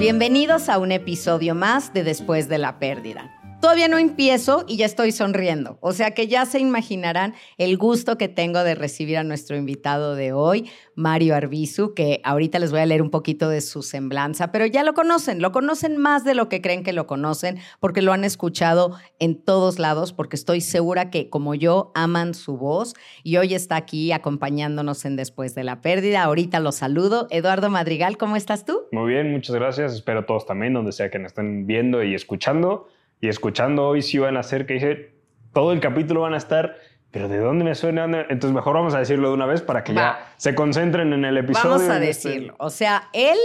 Bienvenidos a un episodio más de Después de la Pérdida. Todavía no empiezo y ya estoy sonriendo. O sea que ya se imaginarán el gusto que tengo de recibir a nuestro invitado de hoy, Mario Arbizu, que ahorita les voy a leer un poquito de su semblanza, pero ya lo conocen, lo conocen más de lo que creen que lo conocen, porque lo han escuchado en todos lados, porque estoy segura que como yo aman su voz y hoy está aquí acompañándonos en Después de la Pérdida. Ahorita lo saludo. Eduardo Madrigal, ¿cómo estás tú? Muy bien, muchas gracias. Espero todos también, donde sea que nos estén viendo y escuchando y escuchando hoy sí van a ser que dice, todo el capítulo van a estar, pero ¿de dónde me suena? Entonces mejor vamos a decirlo de una vez para que ya se concentren en el episodio. Vamos a este decirlo. O sea, él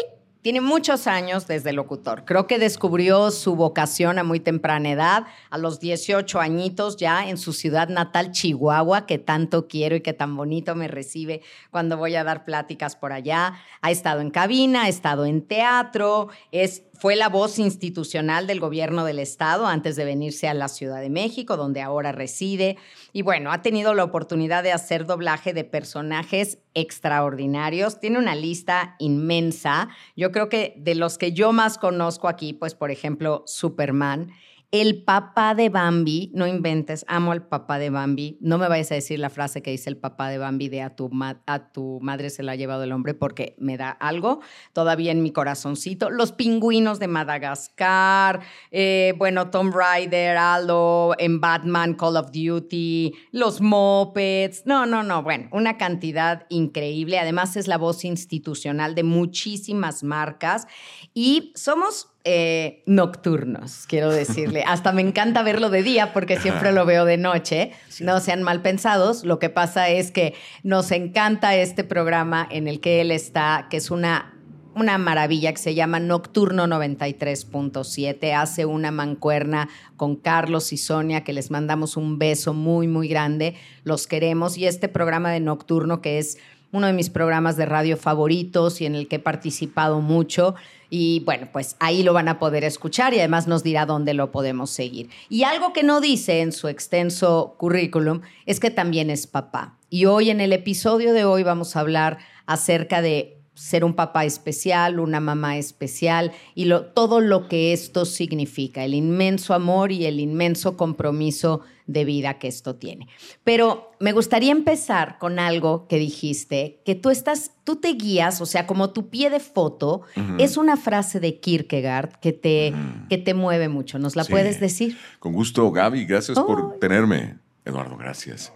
tiene muchos años desde locutor. Creo que descubrió su vocación a muy temprana edad, a los 18 añitos ya en su ciudad natal, Chihuahua, que tanto quiero y que tan bonito me recibe cuando voy a dar pláticas por allá. Ha estado en cabina, ha estado en teatro, es fue la voz institucional del gobierno del estado antes de venirse a la Ciudad de México, donde ahora reside. Y bueno, ha tenido la oportunidad de hacer doblaje de personajes extraordinarios. Tiene una lista inmensa. Yo creo que de los que yo más conozco aquí, pues por ejemplo, Superman. El papá de Bambi, no inventes, amo al papá de Bambi. No me vayas a decir la frase que dice el papá de Bambi de a tu, a tu madre se la ha llevado el hombre porque me da algo todavía en mi corazoncito. Los pingüinos de Madagascar, eh, bueno, Tom Rider, Aldo, en Batman, Call of Duty, los Mopeds. No, no, no, bueno, una cantidad increíble. Además es la voz institucional de muchísimas marcas y somos eh, nocturnos, quiero decirle. Hasta me encanta verlo de día porque siempre lo veo de noche. No sean mal pensados. Lo que pasa es que nos encanta este programa en el que él está, que es una una maravilla que se llama Nocturno 93.7. Hace una mancuerna con Carlos y Sonia, que les mandamos un beso muy, muy grande. Los queremos. Y este programa de Nocturno, que es uno de mis programas de radio favoritos y en el que he participado mucho, y bueno, pues ahí lo van a poder escuchar y además nos dirá dónde lo podemos seguir. Y algo que no dice en su extenso currículum es que también es papá. Y hoy en el episodio de hoy vamos a hablar acerca de ser un papá especial, una mamá especial y todo lo que esto significa, el inmenso amor y el inmenso compromiso de vida que esto tiene. Pero me gustaría empezar con algo que dijiste, que tú estás, tú te guías, o sea, como tu pie de foto, es una frase de Kierkegaard que te, que te mueve mucho. ¿Nos la puedes decir? Con gusto, Gaby, gracias por tenerme. Eduardo, gracias.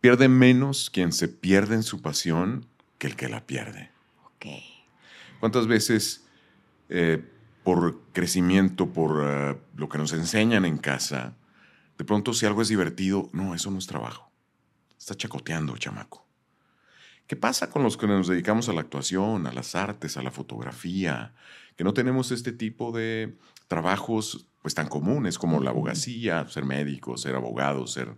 Pierde menos quien se pierde en su pasión que el que la pierde. ¿Cuántas veces eh, por crecimiento, por eh, lo que nos enseñan en casa, de pronto si algo es divertido, no, eso no es trabajo. Está chacoteando, chamaco. ¿Qué pasa con los que nos dedicamos a la actuación, a las artes, a la fotografía? Que no tenemos este tipo de trabajos pues tan comunes como la abogacía, ser médicos, ser abogados, ser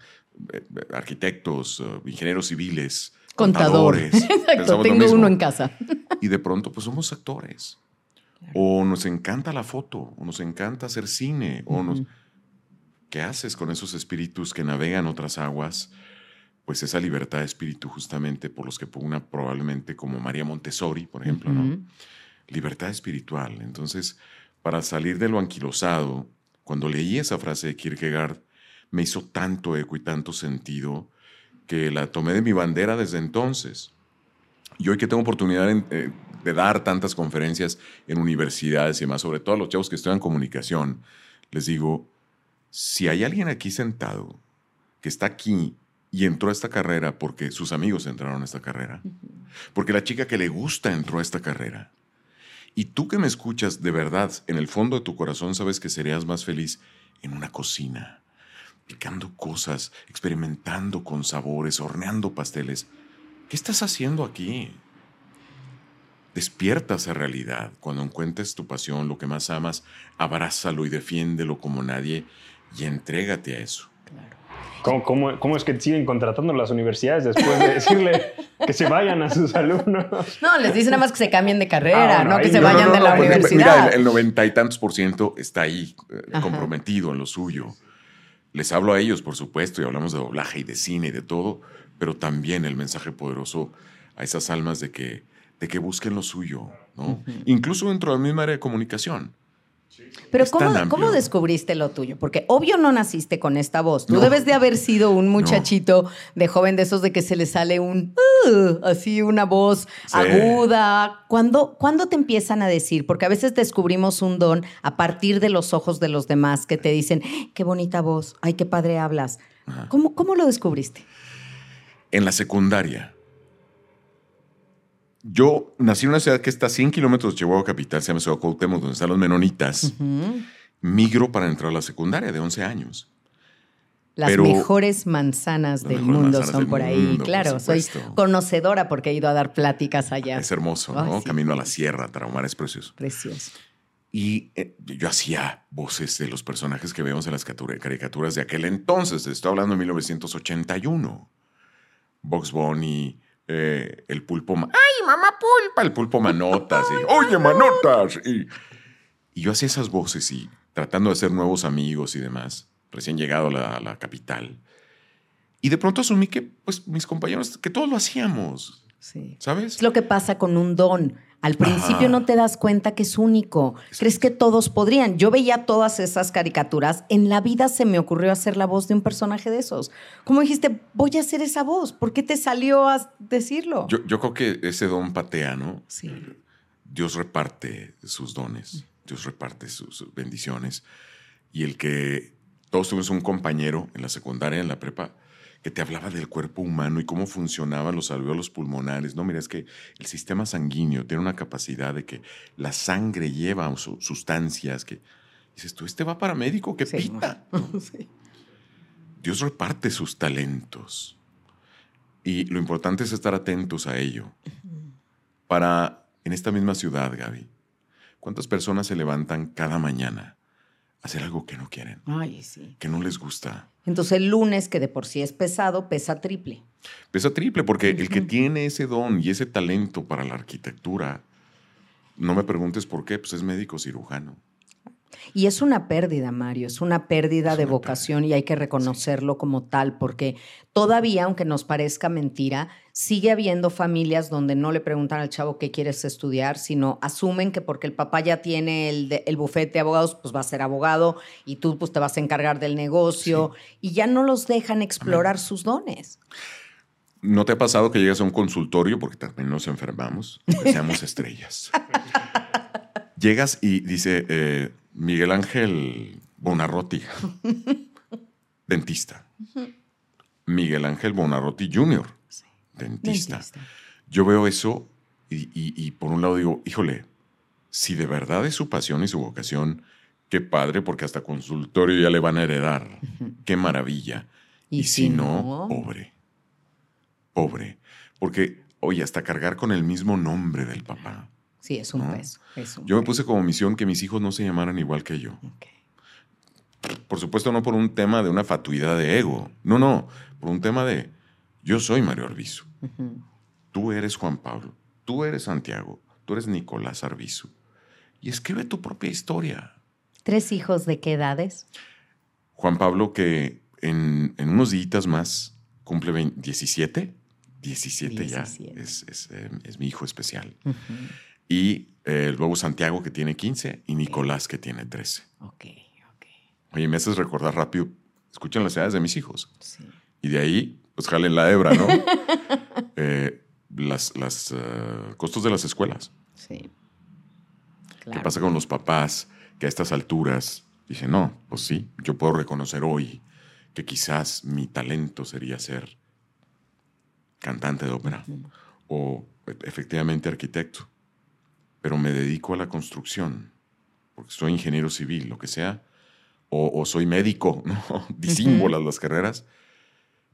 eh, arquitectos, ingenieros civiles, contadores. Exacto, tengo uno en casa. Y de pronto, pues somos actores. O nos encanta la foto, o nos encanta hacer cine, o nos... ¿Qué haces con esos espíritus que navegan otras aguas? Pues esa libertad de espíritu justamente por los que pugna probablemente como María Montessori, por ejemplo, ¿no? Libertad espiritual. Entonces, para salir de lo anquilosado, cuando leí esa frase de Kierkegaard, me hizo tanto eco y tanto sentido que la tomé de mi bandera desde entonces. Y hoy que tengo oportunidad eh, de dar tantas conferencias en universidades y demás, sobre todo a los chavos que estudian comunicación, les digo, si hay alguien aquí sentado que está aquí y entró a esta carrera porque sus amigos entraron a esta carrera, porque la chica que le gusta entró a esta carrera, y tú que me escuchas de verdad, en el fondo de tu corazón sabes que serías más feliz en una cocina, picando cosas, experimentando con sabores, horneando pasteles. ¿Qué estás haciendo aquí? despierta esa realidad. Cuando encuentres tu pasión, lo que más amas, abrázalo y defiéndelo como nadie y entrégate a eso. ¿Cómo, cómo, cómo es que siguen contratando las universidades después de decirle que se vayan a sus alumnos? No, les dicen nada más que se cambien de carrera, Ah, no que se no, vayan No, no, de la universidad. Mira, el- el noventa y tantos por ciento está ahí eh, Ajá. comprometido en lo suyo. Les hablo a ellos, por supuesto, y hablamos de doblaje y de cine y de todo, pero también el mensaje poderoso a esas almas de que, de que busquen lo suyo, ¿no? Incluso dentro de la misma área de comunicación. Pero ¿cómo, tan amplio. ¿cómo descubriste lo tuyo? Porque obvio no naciste con esta voz. Tú No. debes de haber sido un muchachito de joven de esos de que se le sale un "Uh", así una voz Sí. aguda. ¿Cuándo, ¿Cuándo te empiezan a decir? Porque a veces descubrimos un don a partir de los ojos de los demás que te dicen, qué bonita voz, ay, qué padre hablas. ¿Cómo, ¿Cómo lo descubriste? En la secundaria, yo nací en una ciudad que está a 100 kilómetros de Chihuahua capital, se llama Ciudad Cuauhtémoc, donde están los menonitas. Migro para entrar a la secundaria de 11 años. Las Pero- mejores manzanas del mejores mundo manzanas son del por ahí. mundo, por claro, soy conocedora porque he ido a dar pláticas allá. Es hermoso, ¿no? sí. Camino a la sierra, Tarahumara es precioso. Precioso. Y eh, yo hacía voces de los personajes que vemos en las caricatura- caricaturas de aquel entonces. Estoy hablando de 1981. Box Bunny, eh, el pulpo. ¡Ay, mamá pulpa! El pulpo manotas. y, ¡Oye, manotas! Y, y yo hacía esas voces y tratando de hacer nuevos amigos y demás. Recién llegado a la, a la capital. Y de pronto asumí que, pues, mis compañeros, que todos lo hacíamos. Sí. ¿Sabes? Es lo que pasa con un don. Al principio no te das cuenta que es único. Crees que todos podrían. Yo veía todas esas caricaturas. En la vida se me ocurrió hacer la voz de un personaje de esos. ¿Cómo dijiste, voy a hacer esa voz? ¿Por qué te salió a decirlo? Yo, yo creo que ese don patea, ¿no? Sí. Dios reparte sus dones, Dios reparte sus, sus bendiciones. Y el que todos tuvimos un compañero en la secundaria, en la prepa, que te hablaba del cuerpo humano y cómo funcionaban los alveolos pulmonares. No, mira, es que el sistema sanguíneo tiene una capacidad de que la sangre lleva su- sustancias que dices tú, este va para médico, que Sí. pita. Sí. Dios reparte sus talentos. Y lo importante es estar atentos a ello. Para, en esta misma ciudad, Gaby, ¿cuántas personas se levantan cada mañana hacer algo que no quieren, Ay, sí. que no les gusta? Entonces el lunes, que de por sí es pesado, pesa triple. Pesa triple, porque el que tiene ese don y ese talento para la arquitectura, no me preguntes por qué, pues es médico cirujano. Y es una pérdida, Mario, es una pérdida Es de una vocación y hay que reconocerlo como tal, porque todavía, aunque nos parezca mentira, sigue habiendo familias donde no le preguntan al chavo qué quieres estudiar, sino asumen que porque el papá ya tiene el, de- el bufete de abogados, pues va a ser abogado y tú pues te vas a encargar del negocio y ya no los dejan explorar sus dones. ¿No te ha pasado que llegas a un consultorio, porque también nos enfermamos, que seamos estrellas? Llegas y dice eh, Miguel Ángel Bonarroti, dentista. Miguel Ángel Bonarroti Jr., dentista. Dentista. Yo veo eso y, y- y por un lado digo, híjole, si de verdad es su pasión y su vocación, qué padre, porque hasta consultorio ya le van a heredar. Qué maravilla. Y Y, si si no, no- pobre. Pobre. Porque, oye, hasta cargar con el mismo nombre del papá. Sí, es un No. peso. es un Yo me puse como misión que mis hijos no se llamaran igual que yo. Por supuesto, no por un tema de una fatuidad de ego. No, no. Por un tema de yo soy Mario Arbizu. Tú eres Juan Pablo. Tú eres Santiago. Tú eres Nicolás Arbizu. Y escribe tu propia historia. ¿Tres hijos de qué edades? Juan Pablo, que en, en unos días más cumple 20 17. 17, ya. 17. Es, es, eh, es mi hijo especial. Ujú. Y eh, luego Santiago, que tiene 15, y Nicolás, que tiene 13. Ok, ok. Oye, me haces recordar rápido. Escuchan las edades de mis hijos. Sí. Y de ahí, pues jalen la hebra, ¿no? Eh, las las, eh, costos de las escuelas. Sí. ¿Qué pasa con los papás que a estas alturas dicen, no, pues sí, yo puedo reconocer hoy que quizás mi talento sería ser cantante de ópera o e- efectivamente arquitecto, pero me dedico a la construcción, porque soy ingeniero civil, lo que sea, o, o soy médico, ¿no? Disímbolas las carreras,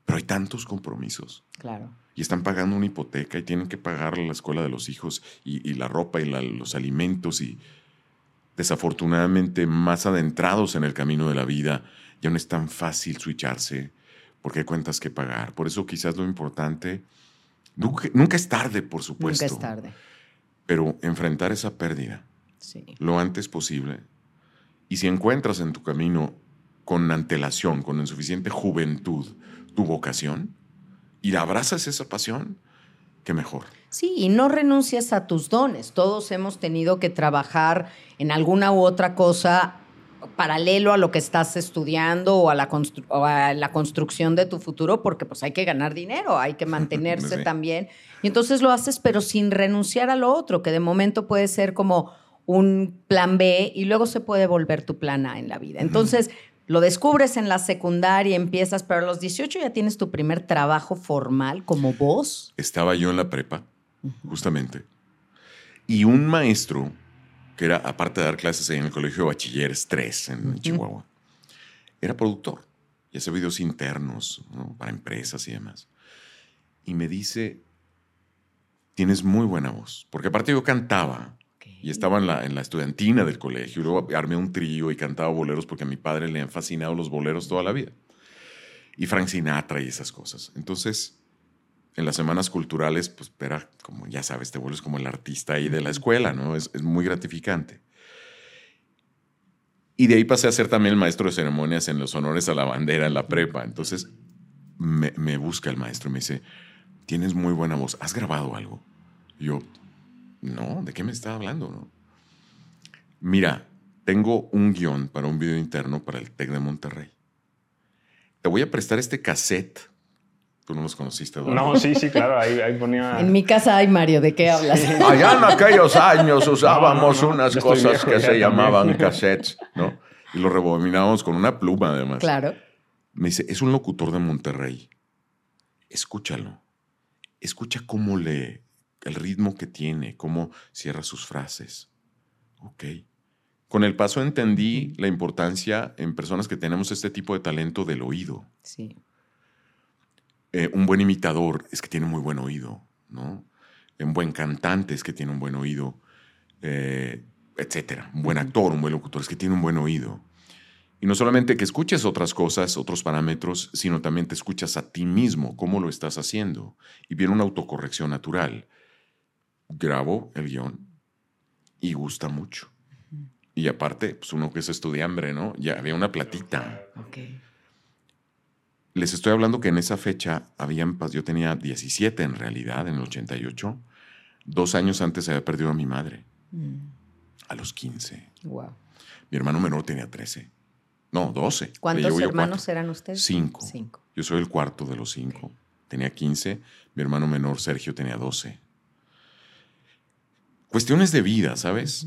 Pero hay tantos compromisos. Claro. Y están pagando una hipoteca y tienen que pagar la escuela de los hijos y, y la ropa y la- los alimentos y desafortunadamente más adentrados en el camino de la vida, ya no es tan fácil switcharse porque hay cuentas que pagar. Por eso quizás lo importante, nunca, nunca es tarde, por supuesto, Nunca es tarde. Pero enfrentar esa pérdida Sí. lo antes posible. Y si encuentras en tu camino con antelación, con insuficiente juventud, tu vocación, y la abrazas esa pasión, qué mejor. Sí, y no renuncies a tus dones. Todos hemos tenido que trabajar en alguna u otra cosa paralelo a lo que estás estudiando o a la, o a la construcción de tu futuro, porque pues hay que ganar dinero, hay que mantenerse Sí. también. Y entonces lo haces, pero sin renunciar a lo otro, que de momento puede ser como un plan B y luego se puede volver tu plan A en la vida. Entonces, lo descubres en la secundaria, empiezas, pero a los 18 ya tienes tu primer trabajo formal como voz. Estaba yo en la prepa, justamente, y un maestro, que era, aparte de dar clases en el Colegio de Bachilleres 3 en Chihuahua, era productor y hacía videos internos ¿no? para empresas y demás. Y me dice, tienes muy buena voz, porque aparte yo cantaba y estaba en la, en la estudiantina del colegio y luego armé un trío y cantaba boleros porque a mi padre le han fascinado los boleros toda la vida. Y Frank Sinatra y esas cosas. Entonces, en las semanas culturales, pues era como, ya sabes, te vuelves como el artista ahí de la escuela, ¿no? Es, es muy gratificante. Y de ahí pasé a ser también el maestro de ceremonias en los honores a la bandera en la prepa. Entonces me, me busca el maestro y me dice, tienes muy buena voz, ¿has grabado algo? Y yo, no, ¿de qué me está hablando? No? Mira, tengo un guion para un video interno para el TEC de Monterrey. Te voy a prestar este cassette. Tú no los conociste, Eduardo. No, sí, sí, claro, ahí, ahí ponía... En mi casa hay Mario, ¿de qué hablas? Allá en aquellos años usábamos No, no, no, unas cosas viejo que se también. llamaban cassettes, ¿no? Y lo rebobinábamos con una pluma, además. Claro. Me dice, es un locutor de Monterrey. Escúchalo. Escucha cómo lee, el ritmo que tiene, cómo cierra sus frases. Ok. Con el paso entendí la importancia en personas que tenemos este tipo de talento del oído. Sí. Eh, un buen imitador es que tiene muy buen oído, ¿no? Un buen cantante es que tiene un buen oído, eh, etcétera. Un buen actor, un buen locutor es que tiene un buen oído. Y no solamente que escuches otras cosas, otros parámetros, sino también te escuchas a ti mismo, cómo lo estás haciendo. Y viene una autocorrección natural. Grabo el guion y gusta mucho. Y aparte, pues uno que es estudiambre, ¿no? Ya había una platita. Ok. Les estoy hablando que en esa fecha habían, pas- yo tenía 17 en realidad, en el 88. Dos años antes había perdido a mi madre, Mm, a los 15. wow. Mi hermano menor tenía 13. No, 12. Le ¿Cuántos hermanos eran ustedes? Cinco. Cinco. Yo soy el cuarto de los cinco. Tenía 15. Mi hermano menor, Sergio, tenía 12. Cuestiones de vida, ¿sabes?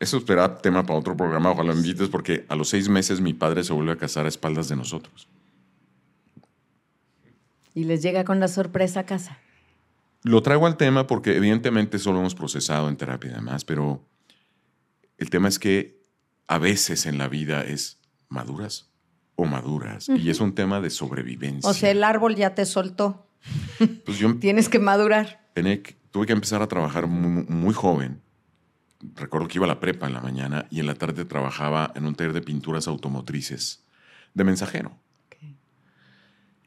Eso será tema para otro programa, ojalá me invites, porque a los seis meses mi padre se vuelve a casar a espaldas de nosotros. Y les llega con la sorpresa a casa. Lo traigo al tema porque evidentemente eso lo hemos procesado en terapia y demás, pero el tema es que a veces en la vida es maduras o maduras y es un tema de sobrevivencia. O sea, el árbol ya te soltó. pues yo Tienes que madurar. tuve que empezar a trabajar muy, muy joven. Recuerdo que iba a la prepa en la mañana y en la tarde trabajaba en un taller de pinturas automotrices de mensajero.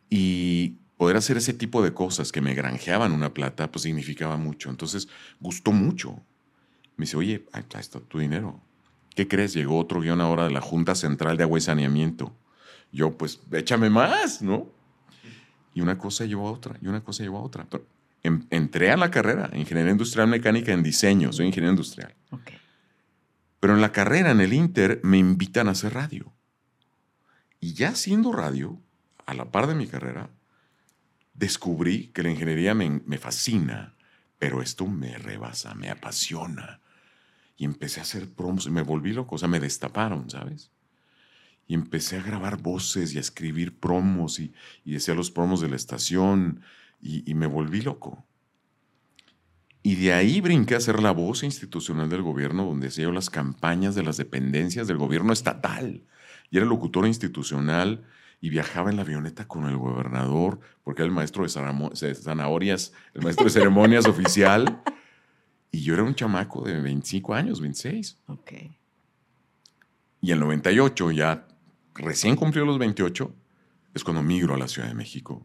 Y poder hacer ese tipo de cosas que me granjeaban una plata, pues significaba mucho. Entonces, gustó mucho. Me dice, oye, ahí está tu dinero. ¿Qué crees? Llegó otro guion ahora de la Junta Central de Agua y Saneamiento. Yo, pues, échame más, ¿no? Y una cosa llevó a otra, y una cosa llevó a otra. Pero en- entré a la carrera, Ingeniería Industrial Mecánica en Diseño, soy ingeniero industrial. Ok. Pero en la carrera, en el Inter, me invitan a hacer radio. Y ya haciendo radio, a la par de mi carrera, descubrí que la ingeniería me, fascina, pero esto me rebasa, me apasiona. Y empecé a hacer promos me volví loco, o sea, me destaparon, ¿sabes? Y empecé a grabar voces y a escribir promos y, y los promos de la estación y, y me volví loco. Y de ahí brinqué a ser la voz institucional del gobierno, donde hacía yo las campañas de las dependencias del gobierno estatal. Y era locutor institucional y viajaba en la avioneta con el gobernador, porque era el maestro de, zanahorias, el maestro de ceremonias oficial. Y yo era un chamaco de 25 años, 26. Ok. Y en el 98, ya recién cumplió los 28, es cuando migro a la Ciudad de México.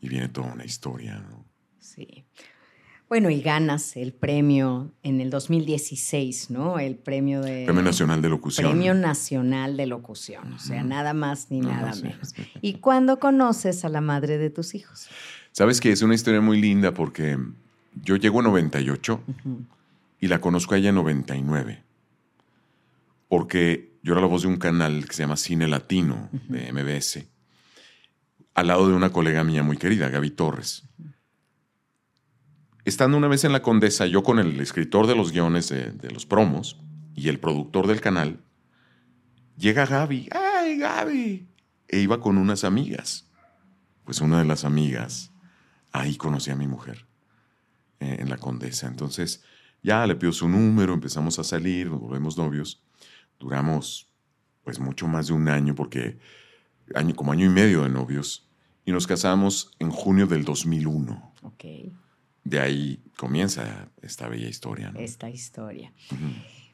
Y viene toda una historia, ¿no? Sí. Bueno, y ganas el premio en el 2016, ¿no? El premio de... Premio Nacional de Locución. Premio Nacional de Locución. O sea, nada más ni nada menos. ¿Y cuándo conoces a la madre de tus hijos? Sabes que es una historia muy linda porque yo llego en 98 Ujú. y la conozco a ella en 99. Porque yo era la voz de un canal que se llama Cine Latino de MBS, al lado de una colega mía muy querida, Gaby Torres. Estando una vez en la Condesa, yo con el escritor de los guiones de, los promos y el productor del canal, llega Gaby. ¡Ay, Gaby! E iba con unas amigas. Pues una de las amigas, ahí conocí a mi mujer, eh, en la Condesa. Entonces, ya le pido su número, empezamos a salir, nos volvemos novios. Duramos, pues, mucho más de un año, porque año, como año y medio de novios. Y nos casamos en junio del 2001. Ok, De ahí comienza esta bella historia. ¿no? esta historia. Ujú.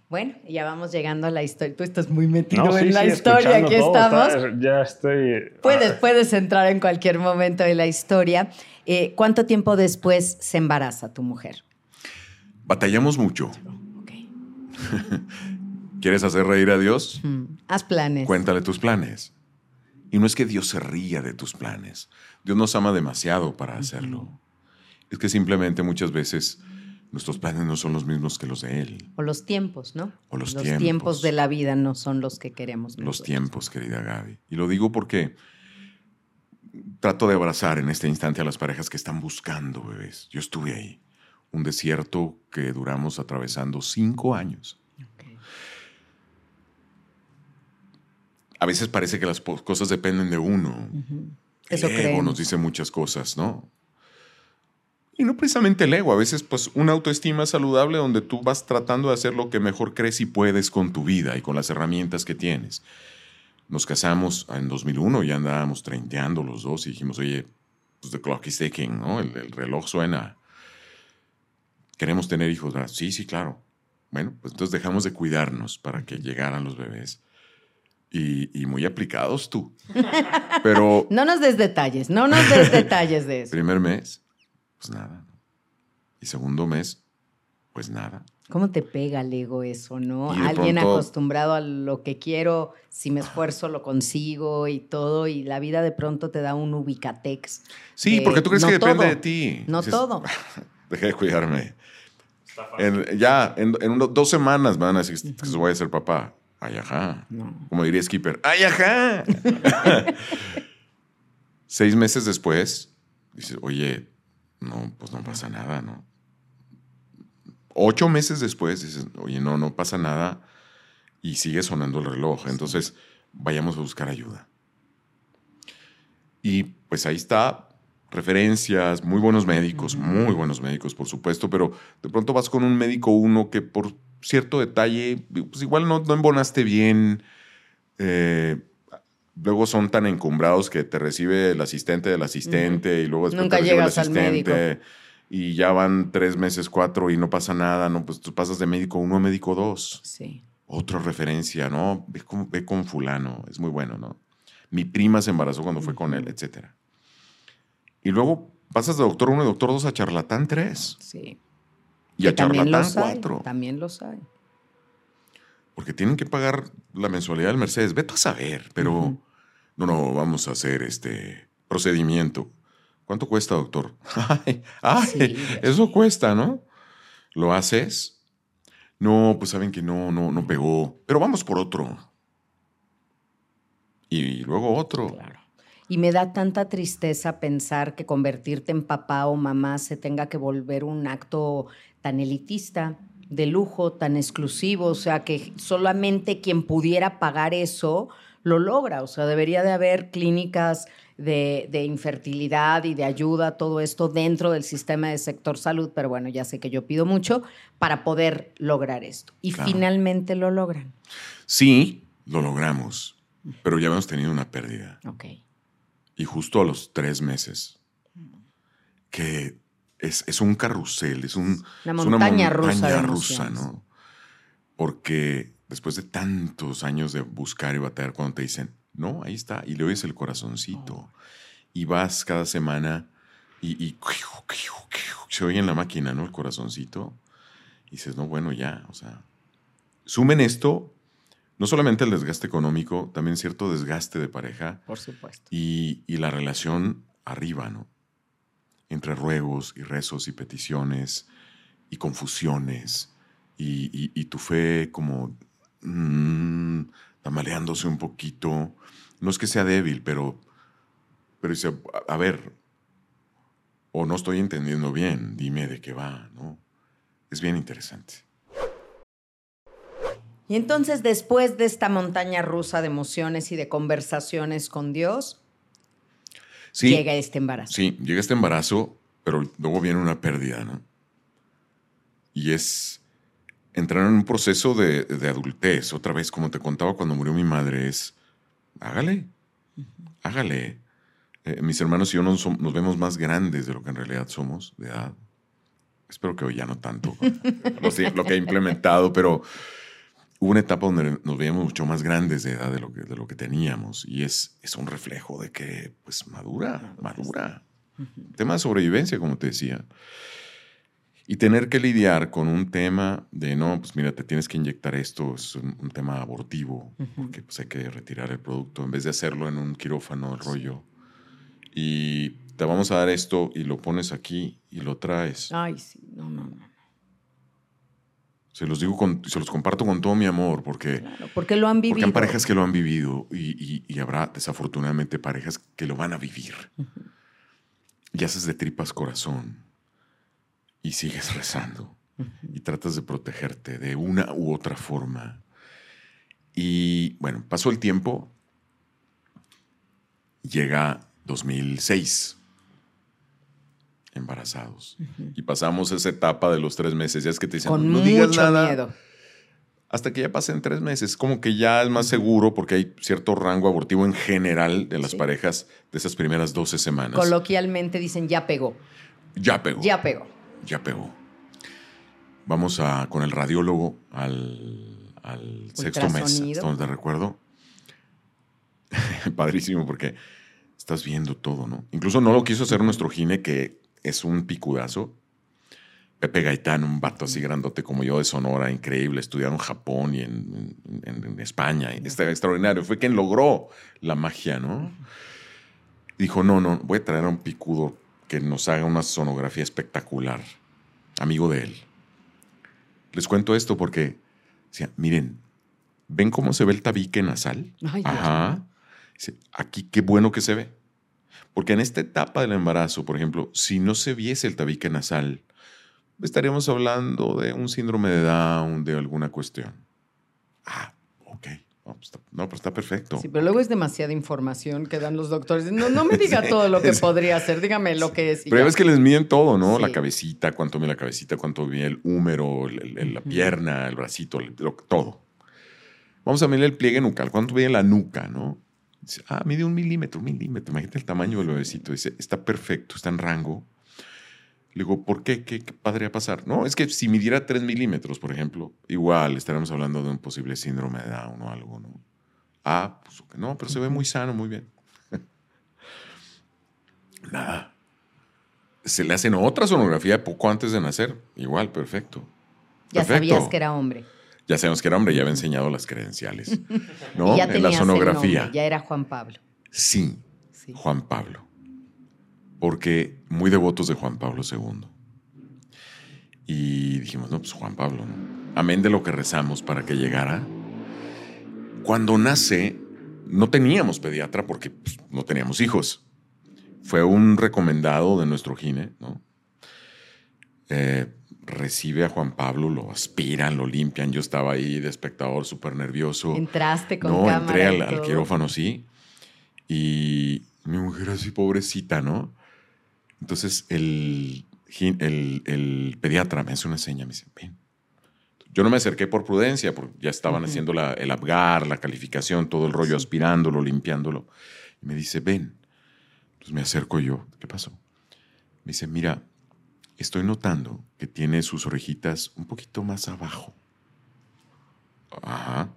Bueno, ya vamos llegando a la historia. Tú estás muy metido No, sí, en la sí, historia, aquí todo, estamos. está- ya estoy. Puedes, ah, puedes entrar en cualquier momento de la historia. Eh, ¿Cuánto tiempo después se embaraza tu mujer? Batallamos mucho. Ok. ¿Quieres hacer reír a Dios? Mm, Haz planes. Cuéntale tus planes. Y no es que Dios se ría de tus planes. Dios nos ama demasiado para hacerlo. Es que simplemente muchas veces nuestros planes no son los mismos que los de Él. O los tiempos, ¿no? O los tiempos. tiempos. de la vida no son los que queremos. Los nosotros. tiempos, querida Gaby. Y lo digo porque trato de abrazar en este instante a las parejas que están buscando bebés. Yo estuve ahí. Un desierto que duramos atravesando cinco años. A veces parece que las cosas dependen de uno. El Eso ego creemos. nos dice muchas cosas, ¿no? Y no precisamente el ego, a veces pues una autoestima saludable donde tú vas tratando de hacer lo que mejor crees y puedes con tu vida y con las herramientas que tienes. Nos casamos en 2001, ya andábamos treinteando los dos y dijimos, oye, pues the clock is ticking, ¿no? El, el reloj suena. Queremos tener hijos, ¿verdad? Sí, sí, claro. Bueno, pues entonces dejamos de cuidarnos para que llegaran los bebés. Y, y muy aplicados tú. Pero No nos des detalles, no nos des detalles de eso. Primer mes, pues nada. Y segundo mes, pues nada. ¿Cómo te pega el ego eso, no? Alguien pronto- acostumbrado a lo que quiero, si me esfuerzo lo consigo y todo, y la vida de pronto te da un ubicatex. Sí, de porque tú crees no que depende de ti. No Dices, todo. Dejé de cuidarme. En- ya, en, en uno- dos semanas me van a decir que voy a ser papá. Ay, ajá. No. Como diría Skipper. ¡Ay, ajá! Seis meses después, dices, oye, no, pues no pasa nada, ¿no? Ocho meses después, dices, oye, no, no pasa nada. Y sigue sonando el reloj. Entonces, vayamos a buscar ayuda. Y pues ahí está, referencias, muy buenos médicos, muy buenos médicos, por supuesto, pero de pronto vas con un médico uno que por cierto detalle, pues igual no, no embonaste bien. eh, luego son tan encumbrados que te recibe el asistente del asistente y luego después Nunca te recibe llegas al médico. y ya van tres meses, cuatro y no pasa nada, no, pues tú pasas de médico uno a médico dos Sí. otra referencia, ¿no? Ve con, ve con fulano, es muy bueno, ¿no? Mi prima se embarazó cuando fue con él, etc. Y luego pasas de doctor 1 y doctor 2 a charlatán 3 Sí. y a Que charlatán 4. También los hay. Porque tienen que pagar la mensualidad del Mercedes. Vete a saber, pero. No, no, vamos a hacer este procedimiento. ¿Cuánto cuesta, doctor? Ay, ay, Sí, eso cuesta, ¿no? ¿Lo haces? No, pues saben que no, no, no pegó. Pero vamos por otro. Y luego otro. Claro. Y me da tanta tristeza pensar que convertirte en papá o mamá se tenga que volver un acto tan elitista, de lujo, tan exclusivo, o sea, que solamente quien pudiera pagar eso lo logra, o sea, debería de haber clínicas de, de infertilidad y de ayuda, todo esto dentro del sistema de sector salud, pero bueno, ya sé que yo pido mucho para poder lograr esto. Y Claro. finalmente lo logran. Sí, lo logramos. pero ya habíamos tenido una pérdida. Ok. Y justo a los tres meses, que es, es un carrusel, es, un, Una montaña montaña rusa. ¿no? Porque después de tantos años de buscar y batallar, cuando te dicen, no, ahí está, y le oyes el corazoncito, Oh. y vas cada semana y, y se oye en la máquina, ¿no? El corazoncito, y dices, no, bueno, ya, o sea, sumen esto, no solamente el desgaste económico, también cierto desgaste de pareja, Por supuesto. y, y la relación arriba, ¿no? Entre ruegos y rezos y peticiones y confusiones y, y- y tu fe como mm, tambaleándose un poquito. No es que sea débil, pero, pero dice, a, a ver, o no estoy entendiendo bien, dime de qué va, ¿no? Es bien interesante. Y entonces, después de esta montaña rusa de emociones y de conversaciones con Dios, Sí, llega este embarazo. Sí, llega este embarazo, pero luego viene una pérdida, ¿no? Y es entrar en un proceso de, de adultez. Otra vez, como te contaba cuando murió mi madre, es hágale, hágale. Eh, mis hermanos y yo nos, nos vemos más grandes de lo que en realidad somos de edad. Espero que hoy ya no tanto, lo, lo que he implementado, pero hubo una etapa donde nos veíamos mucho más grandes de edad de lo que, de lo que teníamos y es, es un reflejo de que, pues, madura, madura. Tema de sobrevivencia, como te decía. Y tener que lidiar con un tema de, no, pues mira, te tienes que inyectar esto, es un, un tema abortivo, porque pues hay que retirar el producto en vez de hacerlo en un quirófano, el rollo. Y te vamos a dar esto y lo pones aquí y lo traes. Ay, sí, no, no, no. Se los digo, con, se los comparto con todo mi amor, porque, Claro, porque lo han vivido. porque hay parejas que lo han vivido y, y- y habrá desafortunadamente parejas que lo van a vivir. Y haces de tripas corazón y sigues rezando y tratas de protegerte de una u otra forma. Y bueno, pasó el tiempo, llega 2006, embarazados. Y pasamos esa etapa de los tres meses. Ya es que te dicen, con no digas nada. miedo. Hasta que ya pasen tres meses. Como que ya es más seguro porque hay cierto rango abortivo en general de las Sí. parejas de esas primeras 12 semanas. Coloquialmente dicen ya pegó, ya pegó. ya pegó. Ya pegó. Vamos a, con el radiólogo al, al sexto mes. Ultrasonido. Estamos de recuerdo. Padrísimo porque estás viendo todo, ¿no? Incluso no lo quiso hacer nuestro gine, que es un picudazo. Pepe Gaitán, un vato así grandote como yo de Sonora, increíble, estudiaron en Japón y en, en- en España. y Está extraordinario. Fue quien logró la magia, ¿no? Dijo, no, no, voy a traer a un picudo que nos haga una sonografía espectacular. Amigo de él. Les cuento esto porque, decía, miren, ¿ven cómo se ve el tabique nasal? Ay, Ajá. Dice, aquí qué bueno que se ve. Porque en esta etapa del embarazo, por ejemplo, si no se viese el tabique nasal, estaríamos hablando de un síndrome de Down, de alguna cuestión. Ah, está, no, pero está perfecto. Sí, pero luego es demasiada información que dan los doctores. No, no me diga Sí, todo lo que podría hacer, dígame lo que es. Pero ya ves que les miden todo, ¿no? Sí. La cabecita, cuánto mide la cabecita, cuánto mide el húmero, el- el- la pierna, el bracito, el- lo- todo. Vamos a medir el pliegue nucal. ¿Cuánto mide la nuca, no? Dice, ah, mide un milímetro, un milímetro. Imagínate el tamaño del bebecito. Dice, está perfecto, está en rango. Le digo, ¿por qué? ¿Qué, qué podría pasar? No, es que si midiera 3 milímetros, por ejemplo, igual estaríamos hablando de un posible síndrome de Down o algo, ¿no? Ah, pues no, pero se ve muy sano, muy bien. Nada. Se le hacen otra sonografía poco antes de nacer. Igual, perfecto. Ya Perfecto. sabías que era hombre. Ya sabemos que era hombre, ya había enseñado las credenciales. ¿No? Y ya en la sonografía. nombre, ya era Juan Pablo. Sí, Sí. Juan Pablo. Porque muy devotos de Juan Pablo II. Y dijimos, no, pues Juan Pablo, ¿no? Amén de lo que rezamos para que llegara. Cuando nace, no teníamos pediatra porque pues, no teníamos hijos. Fue un recomendado de nuestro gine, ¿no? Eh, recibe a Juan Pablo, lo aspiran, lo limpian. Yo estaba ahí de espectador súper nervioso. Entraste con No, cámara. entré al, quirófano, sí. Y mi mujer así, pobrecita, ¿no? Entonces el, gin- el, el pediatra me hace una seña, me dice, ven. Yo no me acerqué por prudencia, porque ya estaban haciendo la, el abgar, la calificación, todo el rollo, aspirándolo, limpiándolo. Y me dice, ven. Entonces me acerco yo. ¿Qué pasó? Me dice, mira, estoy notando que tiene sus orejitas un poquito más abajo. Ajá.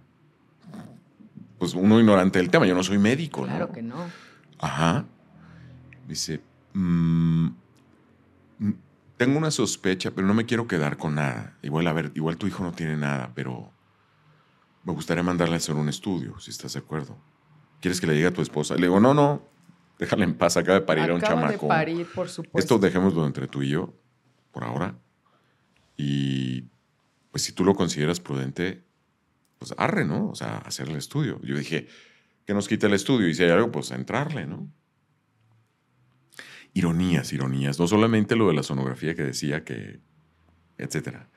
Pues uno ignorante del tema, yo no soy médico, Claro ¿no? que no. Ajá. Dice, "Mm, mm, tengo una sospecha, pero no me quiero quedar con nada. Igual, a ver, igual tu hijo no tiene nada, pero me gustaría mandarle a hacer un estudio, si estás de acuerdo. ¿Quieres que le diga a tu esposa? Le digo, no, no, déjale en paz, acaba de parir a un Acaba chamaco. de parir, por supuesto. Esto dejémoslo entre tú y yo, por ahora. Y pues si tú lo consideras prudente, pues arre, ¿no? O sea, hacer el estudio. Yo dije, que nos quita el estudio y si hay algo, pues entrarle, ¿no? Ironías, ironías. No solamente lo de la sonografía que decía que, etcétera.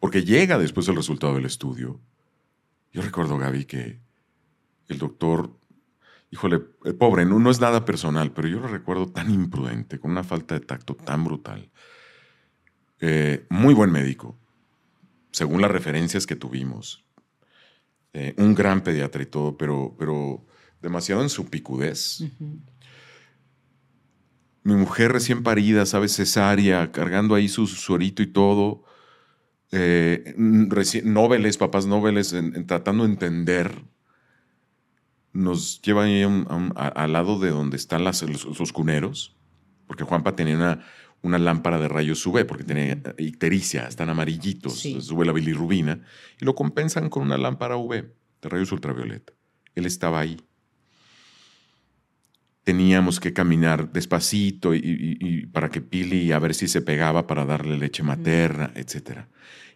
Porque llega después el resultado del estudio. Yo recuerdo, Gaby, que el doctor, híjole, el pobre, no, no es nada personal, pero yo lo recuerdo tan imprudente, con una falta de tacto tan brutal. Eh, muy buen médico, según las referencias que tuvimos. Eh, un gran pediatra y todo, pero, pero demasiado en su picudez. Mi mujer recién parida, ¿sabes? Cesárea, cargando ahí su suerito y todo. Eh, recién, noveles, papás noveles, en, en tratando de entender. Nos llevan ahí a un- a un- a- al lado de donde están las, los, los cuneros, porque Juanpa tenía una, una lámpara de rayos UV, porque tenía ictericia, están amarillitos, Sí. sube la bilirrubina, y lo compensan con una lámpara UV de rayos ultravioleta. Él estaba ahí teníamos que caminar despacito y, y- y para que Pili a ver si se pegaba para darle leche materna, etc.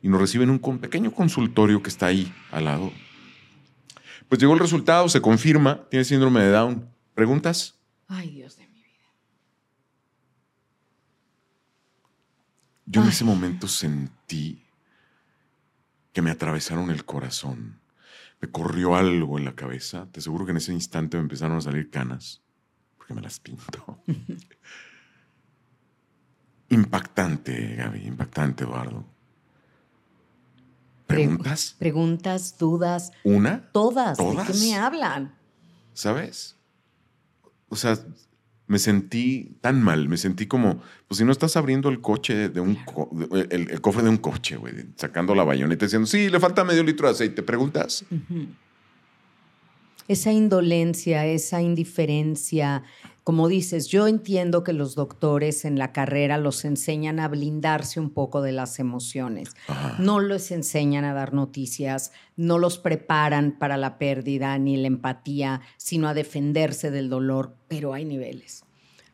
Y nos reciben un pequeño consultorio que está ahí al lado. Pues llegó el resultado, se confirma, tiene síndrome de Down. ¿Preguntas? Ay, Dios de mi vida. Yo en ese momento sentí que me atravesaron el corazón. Me corrió algo en la cabeza. Te aseguro que en ese instante me empezaron a salir canas, me las pinto. impactante, Gaby, impactante, Eduardo. Pre- ¿Preguntas? Preguntas, dudas, ¿Una? todas. ¿Todas? ¿De qué me hablan? ¿Sabes? O sea, me sentí tan mal, me sentí como, pues si no estás abriendo el coche de un, co- de- el, el cofre de un coche, güey, sacando la bayoneta diciendo, sí, le falta medio litro de aceite, ¿preguntas? Esa indolencia, esa indiferencia, como dices, yo entiendo que los doctores en la carrera los enseñan a blindarse un poco de las emociones. Ajá. No les enseñan a dar noticias, no los preparan para la pérdida ni la empatía, sino a defenderse del dolor, pero hay niveles.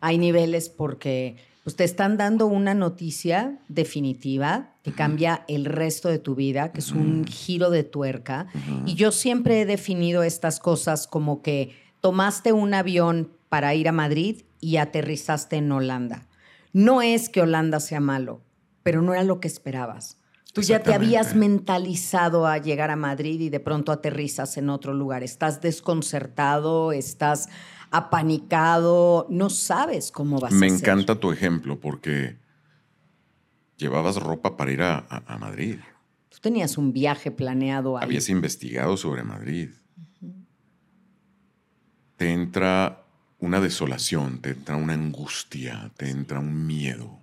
Hay niveles porque pues, te están dando una noticia definitiva que cambia el resto de tu vida, que es un giro de tuerca. Y yo siempre he definido estas cosas como que tomaste un avión para ir a Madrid y aterrizaste en Holanda. No es que Holanda sea malo, pero no era lo que esperabas. Tú ya te habías mentalizado a llegar a Madrid y de pronto aterrizas en otro lugar. Estás desconcertado, estás apanicado, no sabes cómo vas Me a ser. encanta tu ejemplo porque llevabas ropa para ir a, a- a Madrid. Tú tenías un viaje planeado ahí. Habías investigado sobre Madrid. Te entra una desolación, te entra una angustia, te entra un miedo.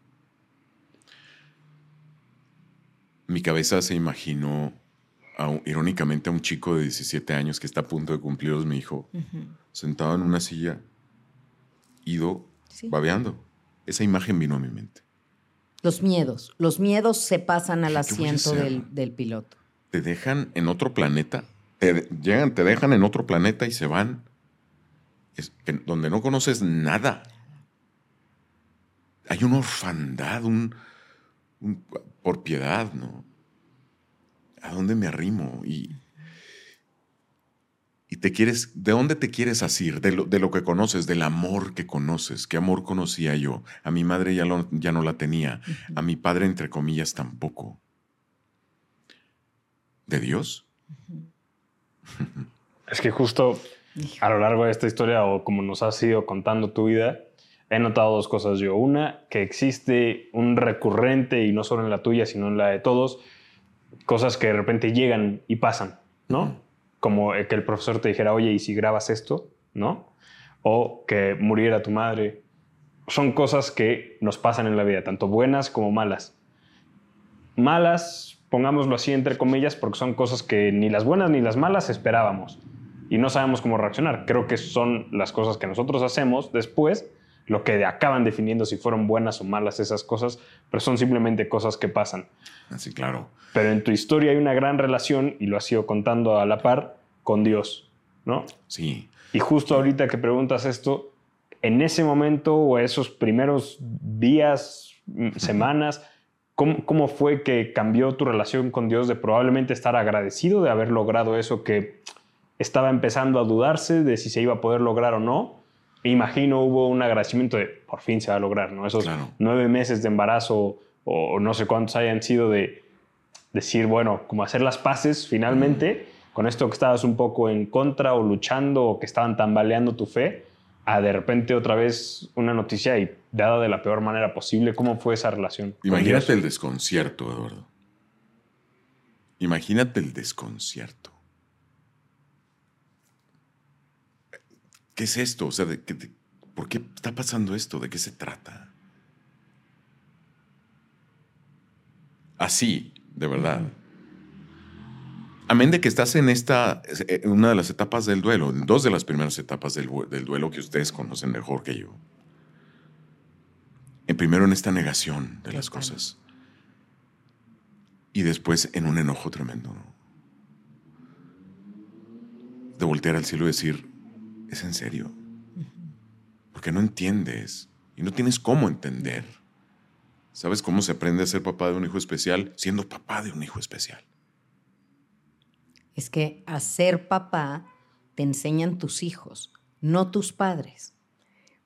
Mi cabeza se imaginó, a irónicamente, a un chico de 17 años que está a punto de cumplirlos, mi hijo, sentado en una silla, ido, Sí. babeando. Esa imagen vino a mi mente. Los miedos. Los miedos se pasan al ¿Qué voy a asiento del, del piloto. te dejan en otro planeta, te llegan, te dejan en otro planeta y se van, es donde no conoces nada. Hay una orfandad, un, un- por piedad, ¿no? ¿A dónde me arrimo? Y, y te quieres, ¿de dónde te quieres asir? De lo, de lo que conoces, del amor que conoces. ¿Qué amor conocía yo? A mi madre ya, lo- ya no la tenía. A mi padre, entre comillas, tampoco. ¿De Dios? Es que justo a lo largo de esta historia o como nos has ido contando tu vida, he notado dos cosas yo. Una, que existe un recurrente, y no solo en la tuya, sino en la de todos, cosas que de repente llegan y pasan, ¿no? Como que el profesor te dijera, oye, ¿y si grabas esto? ¿No? O que muriera tu madre. Son cosas que nos pasan en la vida, tanto buenas como malas. Malas, pongámoslo así entre comillas, porque son cosas que ni las buenas ni las malas esperábamos y no sabemos cómo reaccionar. Creo que son las cosas que nosotros hacemos después lo que acaban definiendo si fueron buenas o malas esas cosas, pero son simplemente cosas que pasan. Así, claro. Pero en tu historia hay una gran relación, y lo has ido contando a la par, con Dios, ¿no? Sí. Y justo ahorita que preguntas esto, en ese momento o esos primeros días, semanas, ¿cómo, ¿cómo, fue que cambió tu relación con Dios de probablemente estar agradecido de haber logrado eso que estaba empezando a dudarse de si se iba a poder lograr o no? Imagino hubo un agradecimiento de por fin se va a lograr, ¿no? Esos nueve meses de embarazo o, no sé cuántos hayan sido de decir, bueno, como hacer las paces finalmente con esto que estabas un poco en contra o luchando o que estaban tambaleando tu fe, a de repente otra vez una noticia y dada de la peor manera posible, ¿cómo fue esa relación? Imagínate el desconcierto, Eduardo. Imagínate el desconcierto. ¿Qué es esto? O sea, ¿por qué está pasando esto? ¿De qué se trata? Así, de verdad. Amén de que estás en esta, eh, una de las etapas del duelo, dos de las primeras etapas del, duelo que ustedes conocen mejor que yo. En primero en esta negación de las cosas. Y después en un enojo tremendo. De voltear al cielo y decir, es en serio. Porque no entiendes y no tienes cómo entender. ¿Sabes cómo se aprende a ser papá de un hijo especial siendo papá de un hijo especial? Es que a ser papá te enseñan tus hijos, no tus padres.